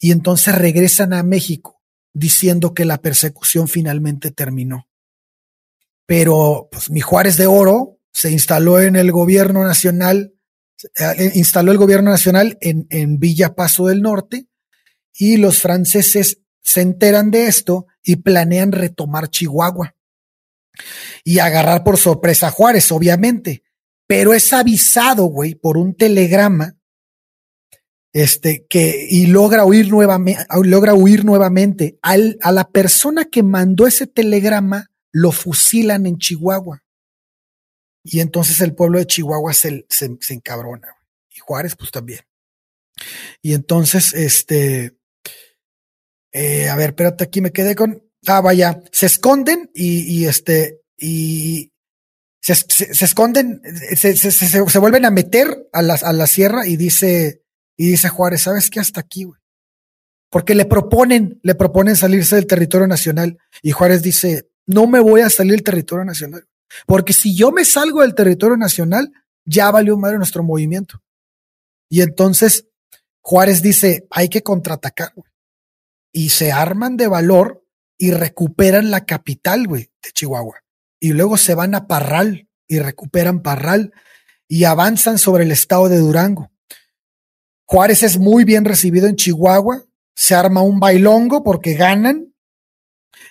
y entonces regresan a México diciendo que la persecución finalmente terminó. Pero pues, mi Juárez de Oro se instaló en el gobierno nacional, eh, instaló el gobierno nacional en, en Villa Paso del Norte y los franceses se enteran de esto y planean retomar Chihuahua y agarrar por sorpresa a Juárez, obviamente. Pero es avisado, güey, por un telegrama este, que, y logra huir nuevamente, logra huir nuevamente. Al, a la persona que mandó ese telegrama lo fusilan en Chihuahua. Y entonces el pueblo de Chihuahua se, se, encabrona. Y Juárez, pues también. Y entonces, este, eh, a ver, espérate, aquí me quedé con, ah, vaya, se esconden y, y este, y se, se, esconden, se, se vuelven a meter a la, a la sierra y dice, y dice Juárez, ¿sabes qué? Hasta aquí, güey. Porque le proponen, le proponen salirse del territorio nacional. Y Juárez dice, no me voy a salir del territorio nacional. Porque si yo me salgo del territorio nacional, ya valió madre nuestro movimiento. Y entonces Juárez dice, hay que contraatacar, güey. Y se arman de valor y recuperan la capital, de Chihuahua. Y luego se van a Parral y recuperan Parral y avanzan sobre el estado de Durango. Juárez es muy bien recibido en Chihuahua, se arma un bailongo porque ganan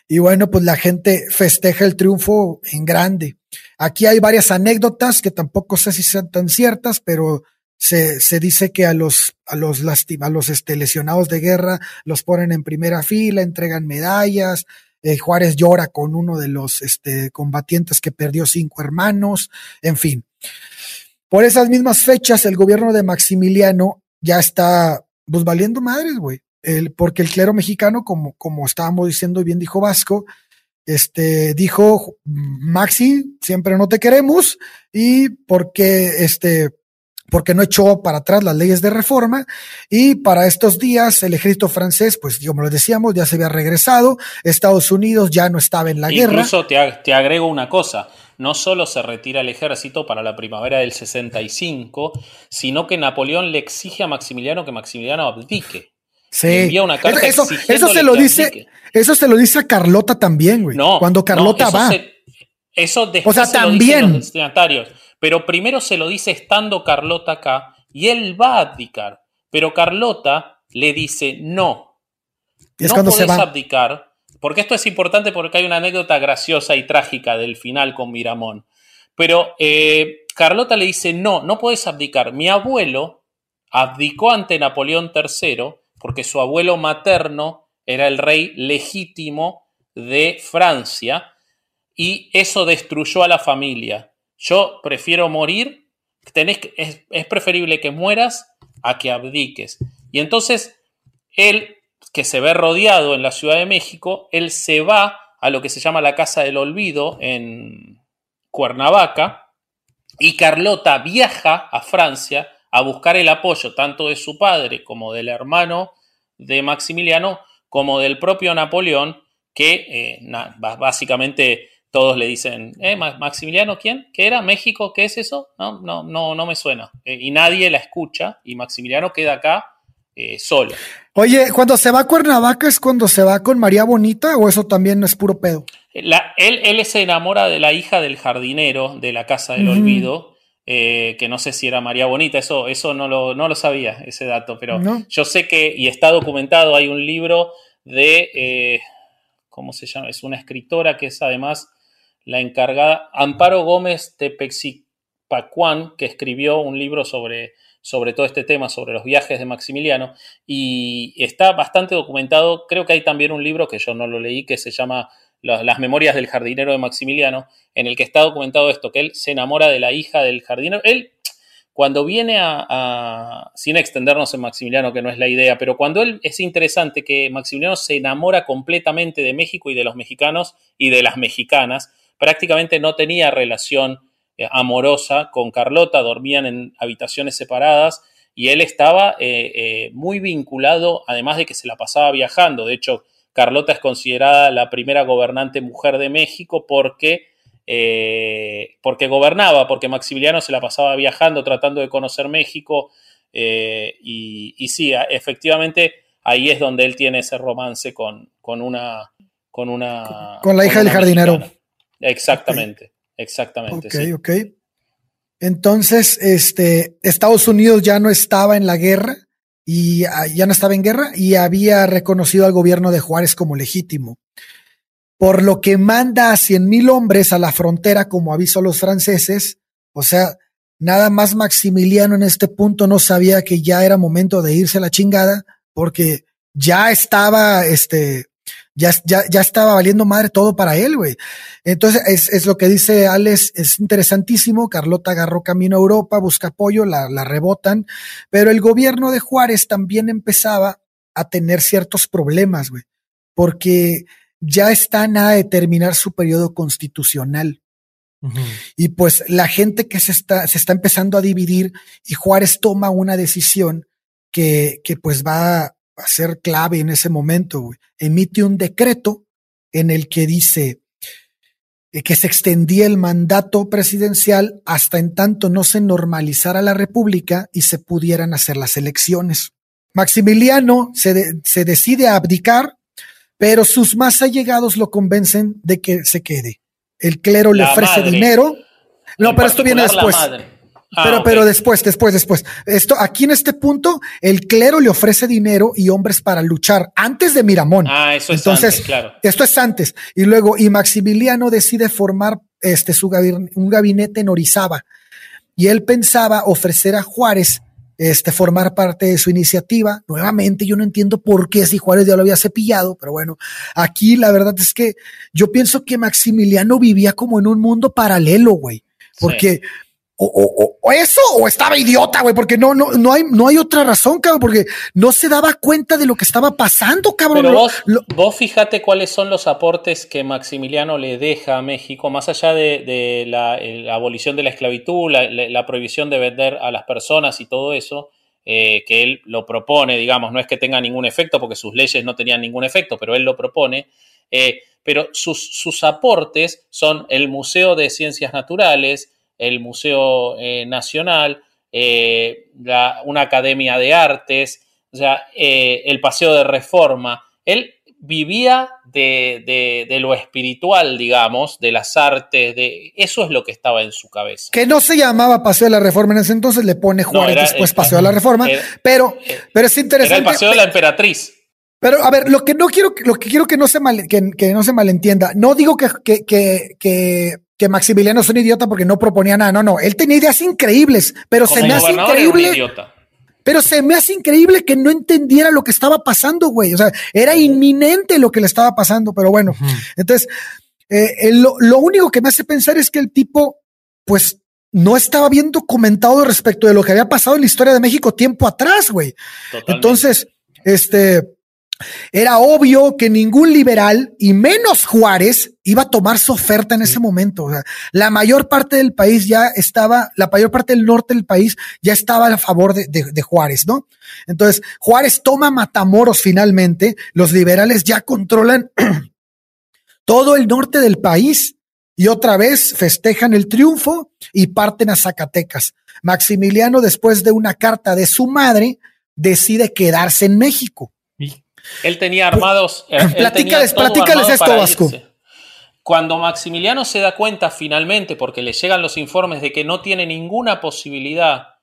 y bueno, pues la gente festeja el triunfo en grande. Aquí hay varias anécdotas que tampoco sé si sean tan ciertas, pero se, se dice que a los, a los, lastima, a los este, lesionados de guerra los ponen en primera fila, entregan medallas. Eh, Juárez llora con uno de los este, combatientes que perdió cinco hermanos, en fin. Por esas mismas fechas, el gobierno de Maximiliano ya está pues valiendo madres, güey. Porque el clero mexicano, como, como estábamos diciendo, bien dijo Vasco, este, dijo, Maxi, siempre no te queremos, y porque, este, porque no echó para atrás las leyes de reforma y para estos días el ejército francés, pues como lo decíamos, ya se había regresado, Estados Unidos ya no estaba en la guerra. Incluso te, te agrego una cosa, no solo se retira el ejército para la primavera del 65, sino que Napoleón le exige a Maximiliano que Maximiliano abdique. Sí. envía una carta eso, eso se lo dice, eso se lo dice a Carlota también, güey. No, cuando Carlota va. eso después o sea, también. los destinatarios. Pero primero se lo dice estando Carlota acá y él va a abdicar. Pero Carlota le dice no. es no cuando se va. abdicar. Porque esto es importante porque hay una anécdota graciosa y trágica del final con Miramón. Pero eh, Carlota le dice no, no puedes abdicar. Mi abuelo abdicó ante Napoleón III porque su abuelo materno era el rey legítimo de Francia y eso destruyó a la familia. Yo prefiero morir, es preferible que mueras a que abdiques. Y entonces él, que se ve rodeado en la Ciudad de México, él se va a lo que se llama la Casa del Olvido en Cuernavaca y Carlota viaja a Francia a buscar el apoyo tanto de su padre como del hermano de Maximiliano, como del propio Napoleón, que eh, básicamente todos le dicen, ¿eh, Maximiliano quién? ¿Qué era? ¿México? ¿Qué es eso? No, no, no, no me suena. Eh, y nadie la escucha y Maximiliano queda acá eh, solo. Oye, cuando se va a Cuernavaca es cuando se va con María Bonita o eso también es puro pedo. La, él, él, se enamora de la hija del jardinero de la Casa del Olvido eh, que no sé si era María Bonita, eso, eso no, lo, no lo sabía, ese dato, pero yo sé que, y está documentado, hay un libro de, eh, ¿cómo se llama? Es una escritora que es además la encargada, Amparo Gómez Tepexipacuán, que escribió un libro sobre, sobre todo este tema, sobre los viajes de Maximiliano, y está bastante documentado, creo que hay también un libro que yo no lo leí, que se llama las memorias del jardinero de Maximiliano, en el que está documentado esto, que él se enamora de la hija del jardinero. Él, cuando viene a, sin extendernos en Maximiliano, que no es la idea, pero cuando él es interesante que Maximiliano se enamora completamente de México y de los mexicanos y de las mexicanas, prácticamente no tenía relación eh, amorosa con Carlota, dormían en habitaciones separadas y él estaba eh, eh, muy vinculado, además de que se la pasaba viajando, de hecho, Carlota es considerada la primera gobernante mujer de México porque, eh, porque gobernaba, porque Maximiliano se la pasaba viajando, tratando de conocer México. Eh, y, sí, efectivamente, ahí es donde él tiene ese romance con, con una. Con, una, con la hija del jardinero. Exactamente, exactamente. Ok, ok. Entonces, este, Estados Unidos ya no estaba en la guerra y ah, ya no estaba en guerra y había reconocido al gobierno de Juárez como legítimo. Por lo que manda a cien mil hombres a la frontera como aviso a los franceses. O sea, nada más Maximiliano en este punto no sabía que ya era momento de irse a la chingada porque ya estaba este ya, ya, ya estaba valiendo madre todo para él, güey. Entonces, es, es, lo que dice Alex, es interesantísimo. Carlota agarró camino a Europa, busca apoyo, la, la rebotan, pero el gobierno de Juárez también empezaba a tener ciertos problemas, güey, porque ya está nada de terminar su periodo constitucional. Y pues la gente que se está, se está empezando a dividir y Juárez toma una decisión que, que pues va va a ser clave en ese momento, emite un decreto en el que dice eh, que se extendía el mandato presidencial hasta en tanto no se normalizara la república y se pudieran hacer las elecciones. Maximiliano se, se decide a abdicar, pero sus más allegados lo convencen de que se quede. El clero le ofrece dinero. No, pero esto viene después. Ah, pero, pero después, después, después. Esto, aquí en este punto, el clero le ofrece dinero y hombres para luchar antes de Miramón. Ah, eso es Entonces, antes, claro. Esto es antes. Y luego, y Maximiliano decide formar este, su un gabinete en Orizaba. Y él pensaba ofrecer a Juárez este, formar parte de su iniciativa. Nuevamente, yo no entiendo por qué si Juárez ya lo había cepillado, pero bueno, aquí la verdad es que yo pienso que Maximiliano vivía como en un mundo paralelo, güey, porque o, eso, o estaba idiota, güey, porque no, no, no hay, no hay otra razón, cabrón, porque no se daba cuenta de lo que estaba pasando, cabrón. Pero vos, vos fíjate cuáles son los aportes que Maximiliano le deja a México, más allá de, la, abolición de la esclavitud, la, prohibición de vender a las personas y todo eso, eh, que él lo propone, digamos, no es que tenga ningún efecto, porque sus leyes no tenían ningún efecto, pero él lo propone. Eh, pero sus, sus aportes son el Museo de Ciencias Naturales, el Museo eh, Nacional, eh, una academia de artes, o sea, eh, el Paseo de Reforma. Él vivía de, lo espiritual, digamos, de las artes, de eso es lo que estaba en su cabeza. Que no se llamaba Paseo de la Reforma en ese entonces, le pone Juárez después Paseo de la Reforma, pero, pero es interesante. Era el Paseo de la Emperatriz. Pero a ver, lo que no quiero, lo que quiero que no se que, no se malentienda, no digo que, que, que que Maximiliano es un idiota porque no proponía nada. No, no, él tenía ideas increíbles, pero se me hace increíble. Pero se me hace increíble que no entendiera lo que estaba pasando, güey. O sea, era inminente lo que le estaba pasando, pero bueno. Entonces, eh, lo, único que me hace pensar es que el tipo, pues, no estaba bien documentado respecto de lo que había pasado en la historia de México tiempo atrás, güey. Entonces, este, era obvio que ningún liberal, y menos Juárez, iba a tomar su oferta en ese momento. la mayor parte del país ya estaba, la mayor parte del norte del país ya estaba a favor de, de, Juárez, ¿no? Entonces, Juárez toma Matamoros finalmente, los liberales ya controlan [clears throat] todo el norte del país y otra vez festejan el triunfo y parten a Zacatecas. Maximiliano, después de una carta de su madre, decide quedarse en México. Él tenía armados. platícales, platícales esto, Vasco. Cuando Maximiliano se da cuenta finalmente, porque le llegan los informes de que no tiene ninguna posibilidad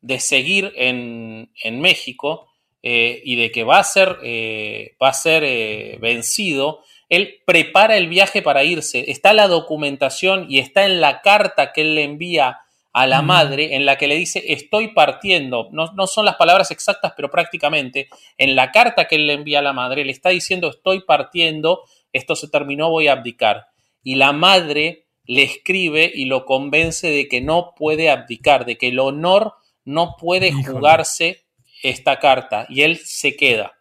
de seguir en, México eh, y de que va a ser, eh, va a ser eh, vencido, él prepara el viaje para irse. Está la documentación y está en la carta que él le envía a la madre en la que le dice estoy partiendo, no, no, son las palabras exactas, pero prácticamente en la carta que él le envía a la madre le está diciendo estoy partiendo, esto se terminó, voy a abdicar. Y la madre le escribe y lo convence de que no puede abdicar, de que el honor no puede jugarse esta carta y él se queda.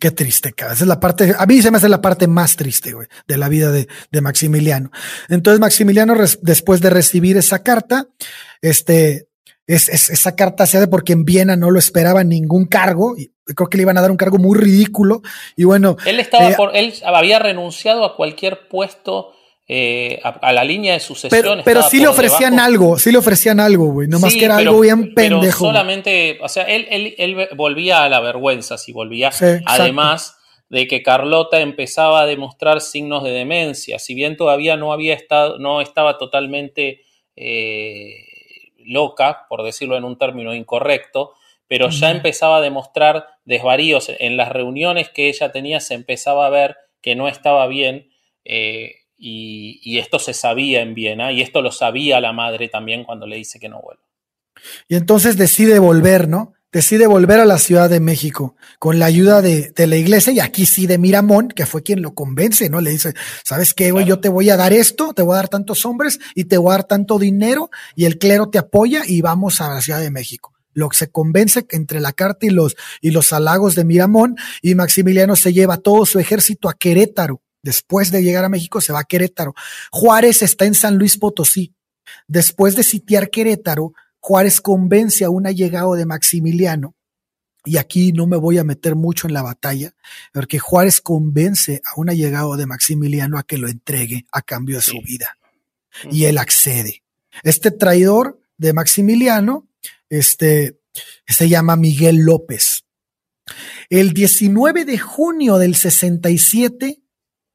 Qué triste, cara. Esa es la parte, a mí se me hace la parte más triste, güey, de la vida de, Maximiliano. Entonces, Maximiliano, después de recibir esa carta, este, es, esa carta se hace porque en Viena no lo esperaba ningún cargo. Y creo que le iban a dar un cargo muy ridículo. Y bueno. Él estaba eh, por, él había renunciado a cualquier puesto eh, a, la línea de sucesión. Pero, sí le ofrecían algo, sí le ofrecían algo, güey. Nomás que era algo bien pendejo. Pero solamente, o sea, él, él, volvía a la vergüenza, si volvía. además de que Carlota empezaba a demostrar signos de demencia. Si bien todavía no había estado, no estaba totalmente eh, loca, por decirlo en un término incorrecto, pero ya empezaba a demostrar desvaríos. En las reuniones que ella tenía se empezaba a ver que no estaba bien. Eh, y, esto se sabía en Viena y esto lo sabía la madre también cuando le dice que no vuelva. Y entonces decide volver, ¿no? Decide volver a la Ciudad de México con la ayuda de, la iglesia y aquí sí de Miramón, que fue quien lo convence, ¿no? Le dice, ¿sabes qué, güey? Yo te voy a dar esto, te voy a dar tantos hombres y te voy a dar tanto dinero y el clero te apoya y vamos a la Ciudad de México. Lo que se convence entre la carta y los, y los halagos de Miramón y Maximiliano se lleva todo su ejército a Querétaro Después de llegar a México se va a Querétaro. Juárez está en San Luis Potosí. Después de sitiar Querétaro, Juárez convence a un allegado de Maximiliano, y aquí no me voy a meter mucho en la batalla, porque Juárez convence a un allegado de Maximiliano a que lo entregue a cambio de su vida. Y él accede. Este traidor de Maximiliano, este, se llama Miguel López. El 19 de junio del 67,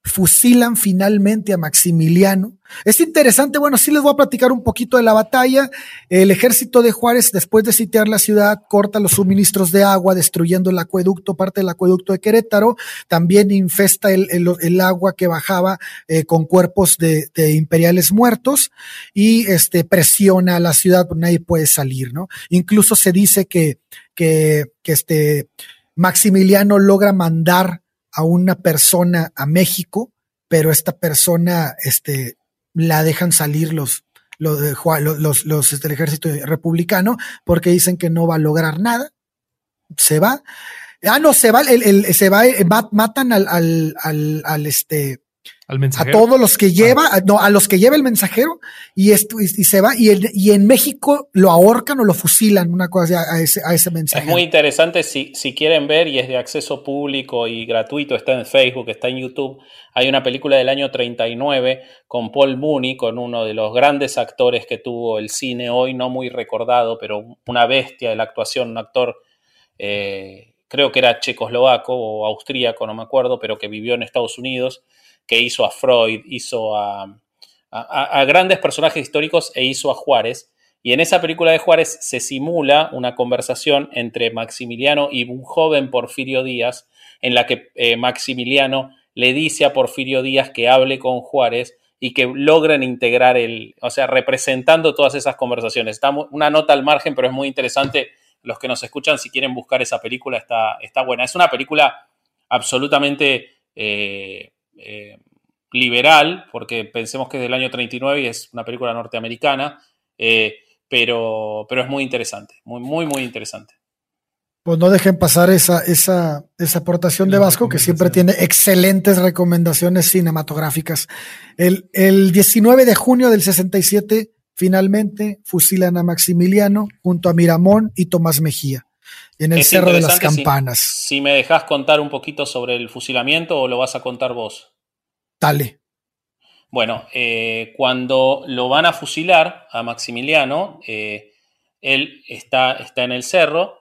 fusilan finalmente a Maximiliano. Es interesante, bueno, sí les voy a platicar un poquito de la batalla. El ejército de Juárez, después de sitiar la ciudad, corta los suministros de agua, destruyendo el acueducto, parte del acueducto de Querétaro. También infesta el, agua que bajaba eh, con cuerpos de, imperiales muertos y este, presiona a la ciudad, pues nadie puede salir, ¿no? Incluso se dice que, que, que este, Maximiliano logra mandar a una persona a México, pero esta persona, este, la dejan salir los, lo de Ju- lo- los, los, este, el ejército republicano, porque dicen que no va a lograr nada. Se va. Ah, no, se va, el, el- se va, eh, ma- matan al, al, al, al, este, Al a todos los que lleva, a- no, a los que lleva el mensajero y, esto, y, y se va y, el- y en México lo ahorcan o lo fusilan, una cosa así, a ese, a ese Es mensajero. muy interesante si, si quieren ver y es de acceso público y gratuito, está en Facebook, está en YouTube. Hay una película del año 39 con Paul Mooney, con uno de los grandes actores que tuvo el cine hoy, no muy recordado, pero una bestia de la actuación, un actor, eh, creo que era checoslovaco o austríaco, no me acuerdo, pero que vivió en Estados Unidos, que hizo a Freud, hizo a, grandes personajes históricos e hizo a Juárez. Y en esa película de Juárez se simula una conversación entre Maximiliano y un joven Porfirio Díaz, en la que eh, Maximiliano le dice a Porfirio Díaz que hable con Juárez y que logren integrar el, o sea, representando todas esas conversaciones. Está una nota al margen, pero es muy interesante. Los que nos escuchan, si quieren buscar esa película, está, está buena. Es una película absolutamente eh, eh, liberal, porque pensemos que es del año 39 y es una película norteamericana, eh, pero, pero es muy interesante, muy, muy, muy interesante. Pues no dejen pasar esa, esa, esa aportación de Vasco, que siempre tiene excelentes recomendaciones cinematográficas. El, el 19 de junio del 67, finalmente fusilan a Maximiliano junto a Miramón y Tomás Mejía en el Es Cerro de las si- Campanas. Si, me dejas contar un poquito sobre el fusilamiento o lo vas a contar vos. Dale. Bueno, eh, cuando lo van a fusilar a Maximiliano, eh, él está, está en el cerro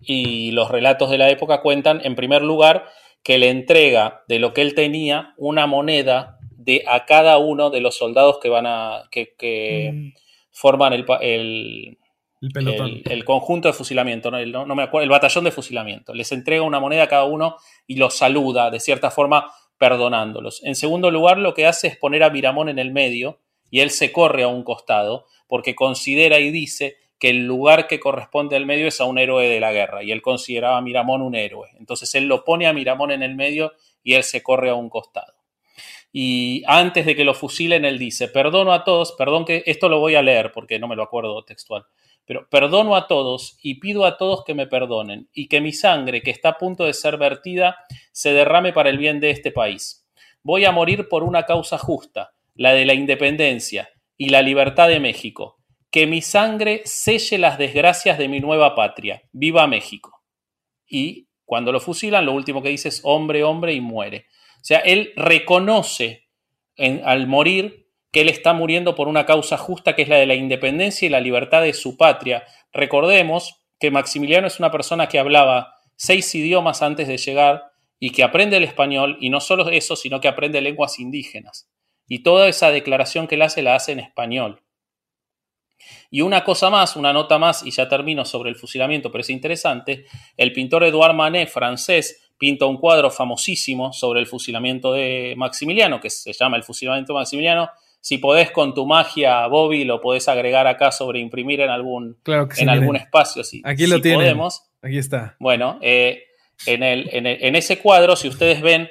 y los relatos de la época cuentan, en primer lugar, que le entrega de lo que él tenía una moneda de a cada uno de los soldados que van a que, que Mm. forman el, el, El pelotón. el, el conjunto de fusilamiento, ¿no? El, no- no me acuerdo, el batallón de fusilamiento. Les entrega una moneda a cada uno y los saluda, de cierta forma, perdonándolos. En segundo lugar, lo que hace es poner a Miramón en el medio y él se corre a un costado porque considera y dice que el lugar que corresponde al medio es a un héroe de la guerra y él consideraba a Miramón un héroe. Entonces él lo pone a Miramón en el medio y él se corre a un costado. Y antes de que lo fusilen, él dice, perdono a todos, perdón que esto lo voy a leer porque no me lo acuerdo textual, pero perdono a todos y pido a todos que me perdonen y que mi sangre, que está a punto de ser vertida, se derrame para el bien de este país. Voy a morir por una causa justa, la de la independencia y la libertad de México. Que mi sangre selle las desgracias de mi nueva patria. ¡Viva México! Y cuando lo fusilan, lo último que dice es hombre, hombre y muere. Sea, él reconoce en- al morir que él está muriendo por una causa justa que es la de la independencia y la libertad de su patria. Recordemos que Maximiliano es una persona que hablaba seis idiomas antes de llegar y que aprende el español y no solo eso, sino que aprende lenguas indígenas. Y toda esa declaración que él hace la hace en español. Y una cosa más, una nota más, y ya termino sobre el fusilamiento, pero es interesante. El pintor Edouard Manet, francés, pinta un cuadro famosísimo sobre el fusilamiento de Maximiliano, que se llama El fusilamiento de Maximiliano. Si podés con tu magia, Bobby, lo podés agregar acá sobre imprimir en algún, Claro que sí. en miren. algún espacio. Si, Aquí lo si tienen. podemos. Aquí está. Bueno, eh, en, el- en el- en ese cuadro, si ustedes ven,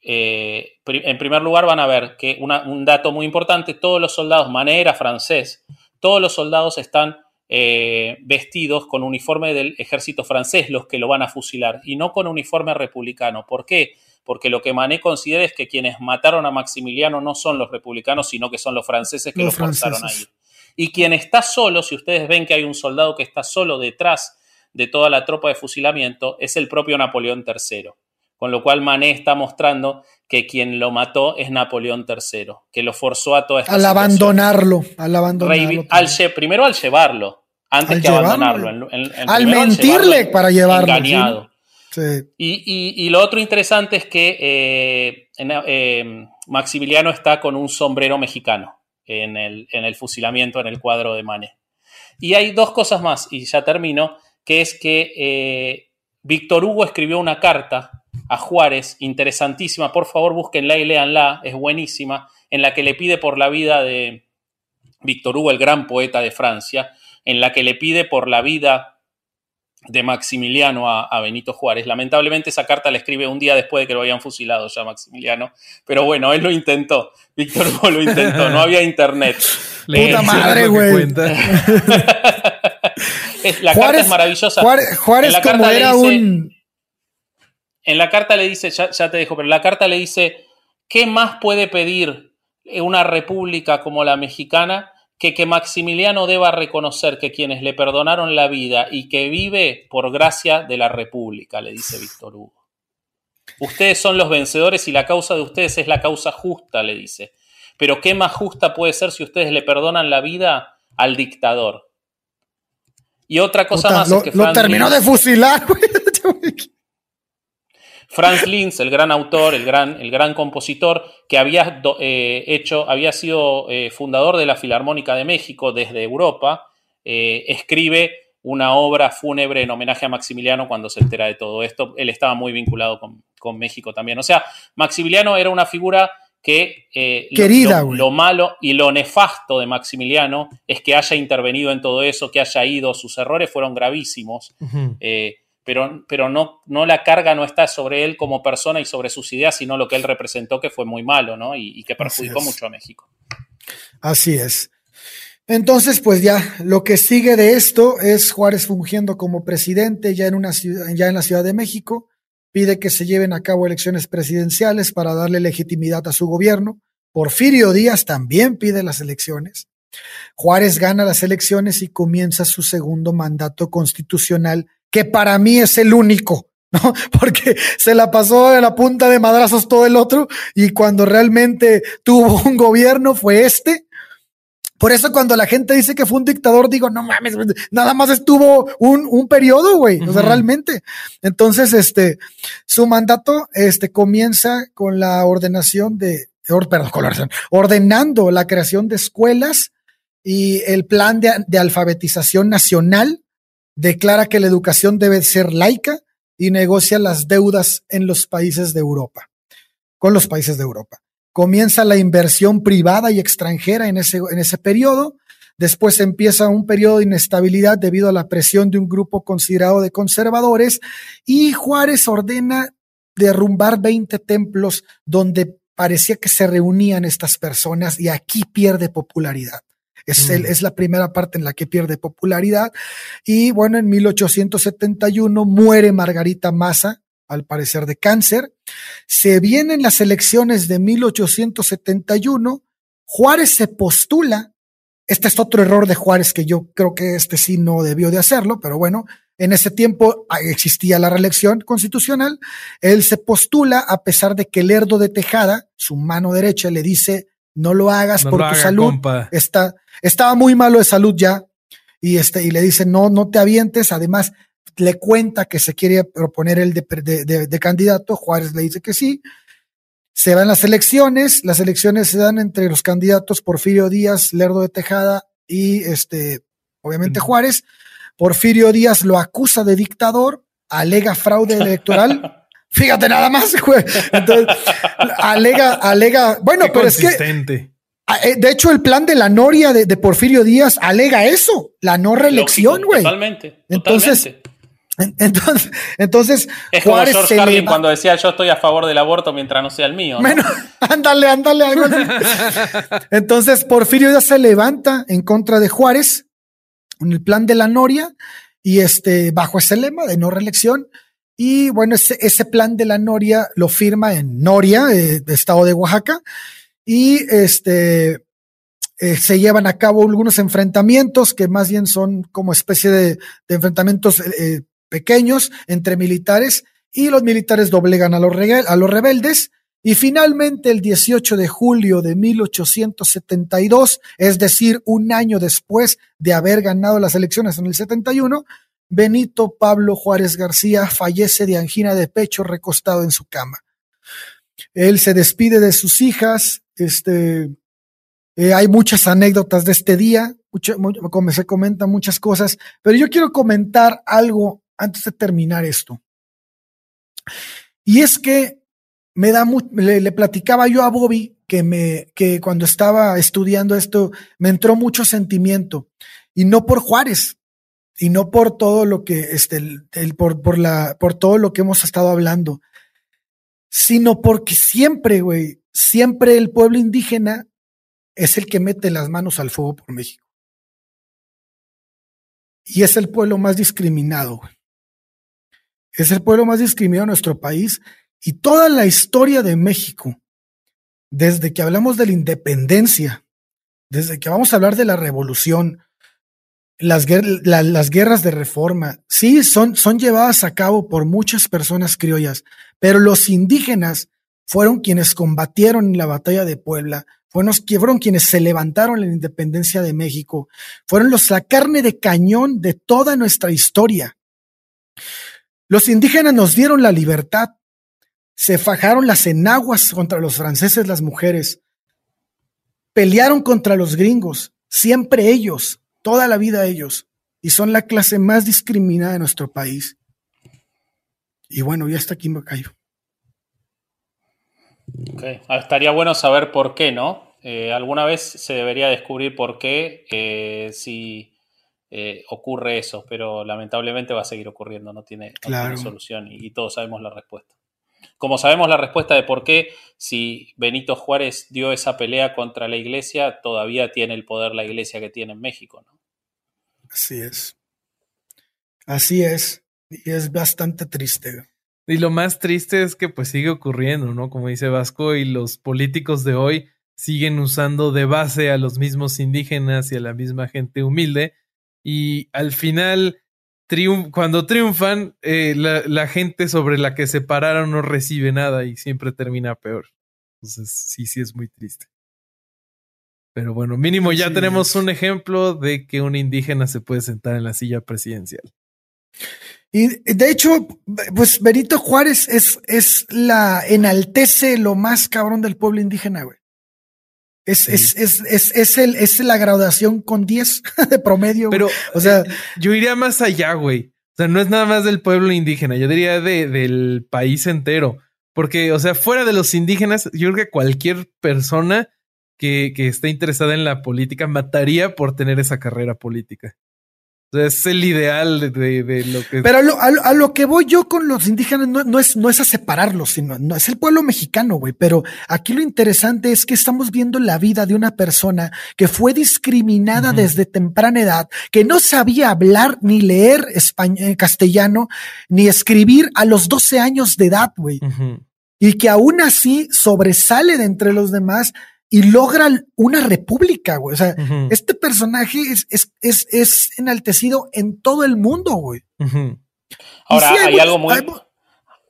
eh, pri- en primer lugar van a ver que una- un dato muy importante, todos los soldados, Manet era francés, todos los soldados están eh, vestidos con uniforme del ejército francés, los que lo van a fusilar, y no con uniforme republicano. ¿Por qué? Porque lo que Manet considera es que quienes mataron a Maximiliano no son los republicanos, sino que son los franceses que Los lo forzaron a franceses. ir. Y quien está solo, si ustedes ven que hay un soldado que está solo detrás de toda la tropa de fusilamiento, es el propio Napoleón III. Con lo cual Manet está mostrando que quien lo mató es Napoleón III, que lo forzó a toda esta Al situación. abandonarlo, al abandonarlo. Al primero al llevarlo, antes Al que llevarlo. abandonarlo. En- en- en Al primero mentirle llevarlo para llevarlo, Engañado. Sí. Y, y- y lo otro interesante es que eh, eh, Maximiliano está con un sombrero mexicano en el, en el fusilamiento, en el cuadro de Manet. Y hay dos cosas más, y ya termino, que es que eh, Víctor Hugo escribió una carta a Juárez, interesantísima, por favor búsquenla y léanla, es buenísima, en la que le pide por la vida de Víctor Hugo, el gran poeta de Francia, en la que le pide por la vida de Maximiliano a, Benito Juárez. Lamentablemente esa carta la escribe un día después de que lo habían fusilado ya Maximiliano, pero bueno, él lo intentó, Víctor Hugo lo intentó, no había internet. [laughs] Puta madre, güey. [laughs] la carta es maravillosa. Juárez, como era un... En la carta le dice, ya, ya te dejo, pero la carta le dice, ¿qué más puede pedir una república como la mexicana que, que Maximiliano deba reconocer que quienes le perdonaron la vida y que vive por gracia de la República, le dice Víctor Hugo. Ustedes son los vencedores y la causa de ustedes es la causa justa, le dice. Pero ¿qué más justa puede ser si ustedes le perdonan la vida al dictador? Y otra cosa más es que lo terminó de fusilar. Franz Linz, el gran autor, el gran, el gran compositor, que había eh, hecho, había sido eh, fundador de la Filarmónica de México desde Europa, eh, escribe una obra fúnebre en homenaje a Maximiliano cuando se entera de todo esto. Él estaba muy vinculado con, México también. O sea, Maximiliano era una figura que Querida, lo, lo, malo y lo nefasto de Maximiliano es que haya intervenido en todo eso, que haya ido, sus errores fueron gravísimos pero, pero no, no la carga no está sobre él como persona y sobre sus ideas, sino lo que él representó, que fue muy malo, ¿no? Y, que perjudicó mucho a México. Así es. Entonces, pues ya lo que sigue de esto es Juárez fungiendo como presidente ya en, una ciudad, ya en la Ciudad de México, pide que se lleven a cabo elecciones presidenciales para darle legitimidad a su gobierno. Porfirio Díaz también pide las elecciones. Juárez gana las elecciones y comienza su segundo mandato constitucional que para mí es el único, ¿no? [laughs] Porque se la pasó de la punta de madrazos todo el otro y cuando realmente tuvo un gobierno fue este. Por eso cuando la gente dice que fue un dictador, digo, no mames, nada más estuvo un, un periodo, güey, o sea, realmente. Entonces, este, su mandato, este, comienza con la ordenación de, perdón, con la ordenando la creación de escuelas y el plan de, de alfabetización nacional declara que la educación debe ser laica y negocia las deudas en los países de Europa, con los países de Europa. Comienza la inversión privada y extranjera en ese, en ese periodo. Después empieza un periodo de inestabilidad debido a la presión de un grupo considerado de conservadores y Juárez ordena derrumbar 20 templos donde parecía que se reunían estas personas y aquí pierde popularidad. Es, mm. es la primera parte en la que pierde popularidad. Y bueno, en 1871 muere Margarita Massa, al parecer de cáncer. Se vienen las elecciones de 1871. Juárez se postula. Este es otro error de Juárez que yo creo que este sí no debió de hacerlo, pero bueno, en ese tiempo ah, existía la reelección constitucional. Él se postula a pesar de que Lerdo de Tejada, su mano derecha, le dice no lo hagas por tu salud. Está, estaba muy malo de salud ya. Y, este, y le dice, no, no te avientes. Además, le cuenta que se quiere proponer el de, de, candidato. Juárez le dice que sí. Se van las elecciones. Las elecciones se dan entre los candidatos Porfirio Díaz, Lerdo de Tejada y este, obviamente Juárez. Porfirio Díaz lo acusa de dictador, alega fraude electoral. [laughs] Fíjate nada más, [laughs] güey. Entonces, alega, alega, bueno, pero es que. Ah, eh, de hecho, el plan de la Noria de, Porfirio Díaz alega eso, la no reelección, güey. Totalmente. Entonces, entonces, entonces es como George Carlin cuando decía yo estoy a favor del aborto mientras no sea el mío. Bueno, [laughs] ándale, ándale, algo así. [laughs] entonces, Porfirio Díaz se levanta en contra de Juárez en el plan de la Noria y este, bajo ese lema de no reelección, y bueno, ese, plan de la Noria lo firma en Noria, eh, estado de Oaxaca, y este eh, se llevan a cabo algunos enfrentamientos que más bien son como especie de, enfrentamientos eh, pequeños entre militares y los militares doblegan a los, a los rebeldes. Y finalmente, el 18 de julio de 1872, es decir, un año después de haber ganado las elecciones en el 71, Benito Pablo Juárez García fallece de angina de pecho recostado en su cama. Él se despide de sus hijas, este, eh, hay muchas anécdotas de este día, como se comentan muchas cosas, pero yo quiero comentar algo antes de terminar esto. Y es que me da le, le, platicaba yo a Bobby que me que cuando estaba estudiando esto me entró mucho sentimiento y no por Juárez, y no por todo lo que, este, el, por, por, la, por todo lo que hemos estado hablando, sino porque siempre, güey, siempre el pueblo indígena es el que mete las manos al fuego por México. Y es el pueblo más discriminado. Es el pueblo más discriminado de nuestro país y toda la historia de México, desde que hablamos de la independencia, desde que vamos a hablar de la revolución, las, guerras de reforma, sí, son, son llevadas a cabo por muchas personas criollas, pero los indígenas fueron quienes combatieron en la batalla de Puebla, fueron, fueron quienes se levantaron la independencia de México, fueron los la carne de cañón de toda nuestra historia. Los indígenas nos dieron la libertad, se fajaron las enaguas contra los franceses, las mujeres, pelearon contra los gringos, siempre ellos, toda la vida ellos, y son la clase más discriminada de nuestro país. Y bueno, ya está aquí me callo. Ah, estaría bueno saber por qué, ¿no? Eh, alguna vez se debería descubrir por qué eh, si eh, ocurre eso, pero lamentablemente va a seguir ocurriendo, no tiene, solución y, todos sabemos la respuesta. Como sabemos la respuesta de por qué, si Benito Juárez dio esa pelea contra la iglesia, todavía tiene el poder la iglesia que tiene en México, ¿no? Así es. Así es. Y es bastante triste. Y lo más triste es que pues sigue ocurriendo, ¿no? Como dice Vasco, y los políticos de hoy siguen usando de base a los mismos indígenas y a la misma gente humilde. Y al final, cuando triunfan, eh, la, gente sobre la que se pararon no recibe nada y siempre termina peor. Entonces, sí, sí es muy triste. Pero bueno, mínimo ya tenemos un ejemplo de que un indígena se puede sentar en la silla presidencial. Y de hecho, pues Benito Juárez es, es la, enaltece lo más cabrón del pueblo indígena, güey. Es, es, es, es, es, el, es la graduación con 10 [laughs] de promedio. Pero, o sea, eh, yo iría más allá, güey. O sea, no es nada más del pueblo indígena, yo diría de, del país entero. Porque, o sea, fuera de los indígenas, yo creo que cualquier persona que, que esté interesada en la política mataría por tener esa carrera política es el ideal de, lo que. Pero a lo, que voy yo con los indígenas no, es, no es a separarlos, sino no es el pueblo mexicano, güey. Pero aquí lo interesante es que estamos viendo la vida de una persona que fue discriminada desde temprana edad, que no sabía hablar ni leer español, eh, castellano, ni escribir a los 12 años de edad, güey. Y que aún así sobresale de entre los demás y logra una república, güey. O sea, este personaje es, es, es, es, enaltecido en todo el mundo, güey. Ahora, hay, algo muy,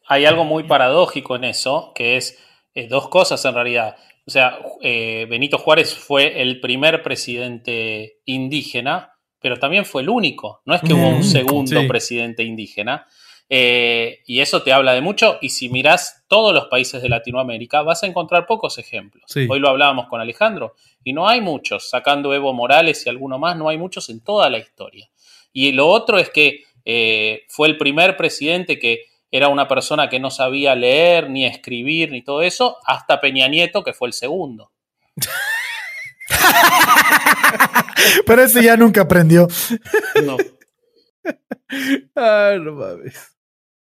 hay... algo muy paradójico en eso, que es eh, dos cosas en realidad. O sea, eh, Benito Juárez fue el primer presidente indígena, pero también fue el único. No es que hubo un segundo presidente indígena. Eh, y eso te habla de mucho. Y si mirás todos los países de Latinoamérica, vas a encontrar pocos ejemplos. Hoy lo hablábamos con Alejandro. Y no hay muchos, sacando Evo Morales y alguno más, no hay muchos en toda la historia. Y lo otro es que eh, fue el primer presidente que era una persona que no sabía leer, ni escribir, ni todo eso, hasta Peña Nieto, que fue el segundo. [laughs] Pero ese ya nunca aprendió. No. [laughs] Ah, no mames.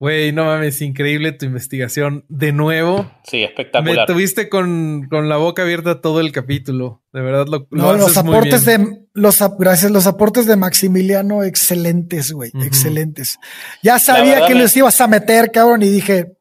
Güey, no mames, increíble tu investigación de nuevo. Sí, espectacular. Me tuviste con, la boca abierta todo el capítulo. De verdad lo, no, los aportes de los gracias, los aportes de Maximiliano, excelentes, güey, excelentes. Ya sabía que los ibas a meter, cabrón, y dije,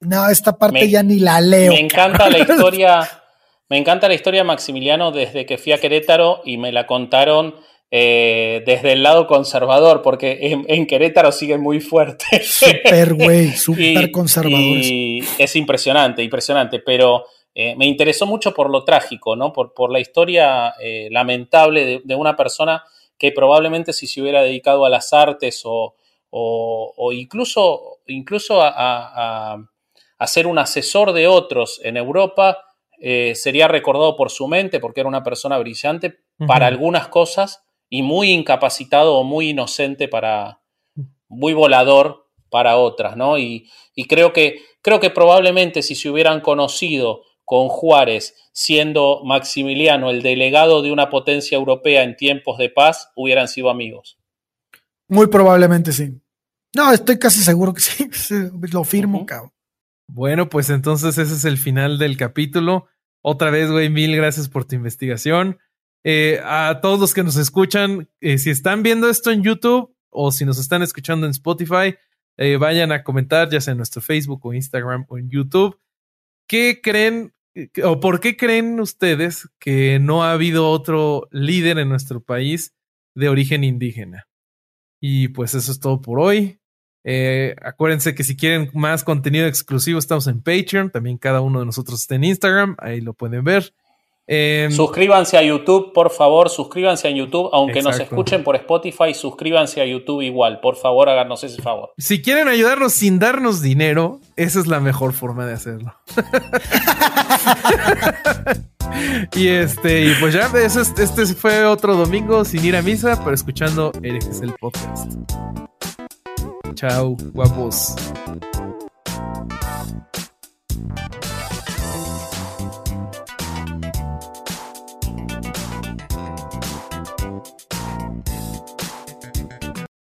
no, esta parte ya ni la leo. Me encanta la historia, [laughs] me encanta la historia de Maximiliano desde que fui a Querétaro y me la contaron eh, desde el lado conservador, porque en, Querétaro siguen muy fuerte. Súper, güey, [laughs] súper conservadores. Y es impresionante, impresionante, pero eh, me interesó mucho por lo trágico, ¿no? Por, por la historia eh, lamentable de, una persona que probablemente si se hubiera dedicado a las artes o, o, incluso, incluso a, a, ser un asesor de otros en Europa, sería recordado por su mente porque era una persona brillante para algunas cosas, y muy incapacitado o muy inocente para, muy volador para otras, ¿no? Y, creo, que, creo que probablemente si se hubieran conocido con Juárez siendo Maximiliano el delegado de una potencia europea en tiempos de paz, hubieran sido amigos. Muy probablemente sí. No, estoy casi seguro que sí. [laughs] Lo firmo, Ujú. cabrón. Bueno, pues entonces ese es el final del capítulo. Otra vez, güey, mil gracias por tu investigación. Eh, a todos los que nos escuchan, eh, si están viendo esto en YouTube o si nos están escuchando en Spotify, eh, vayan a comentar, ya sea en nuestro Facebook o Instagram o en YouTube. ¿Qué creen o por qué creen ustedes que no ha habido otro líder en nuestro país de origen indígena? Y pues eso es todo por hoy. Acuérdense que si quieren más contenido exclusivo, estamos en Patreon. También cada uno de nosotros está en Instagram. Ahí lo pueden ver. Eh, Suscríbanse a YouTube, por favor, suscríbanse a YouTube. Aunque nos escuchen por Spotify, suscríbanse a YouTube igual. Por favor, háganos ese favor. si quieren ayudarnos sin darnos dinero, esa es la mejor forma de hacerlo. [laughs] y este, y pues ya, eso es- este fue otro domingo sin ir a misa, pero escuchando Herejes el podcast. Chao, guapos.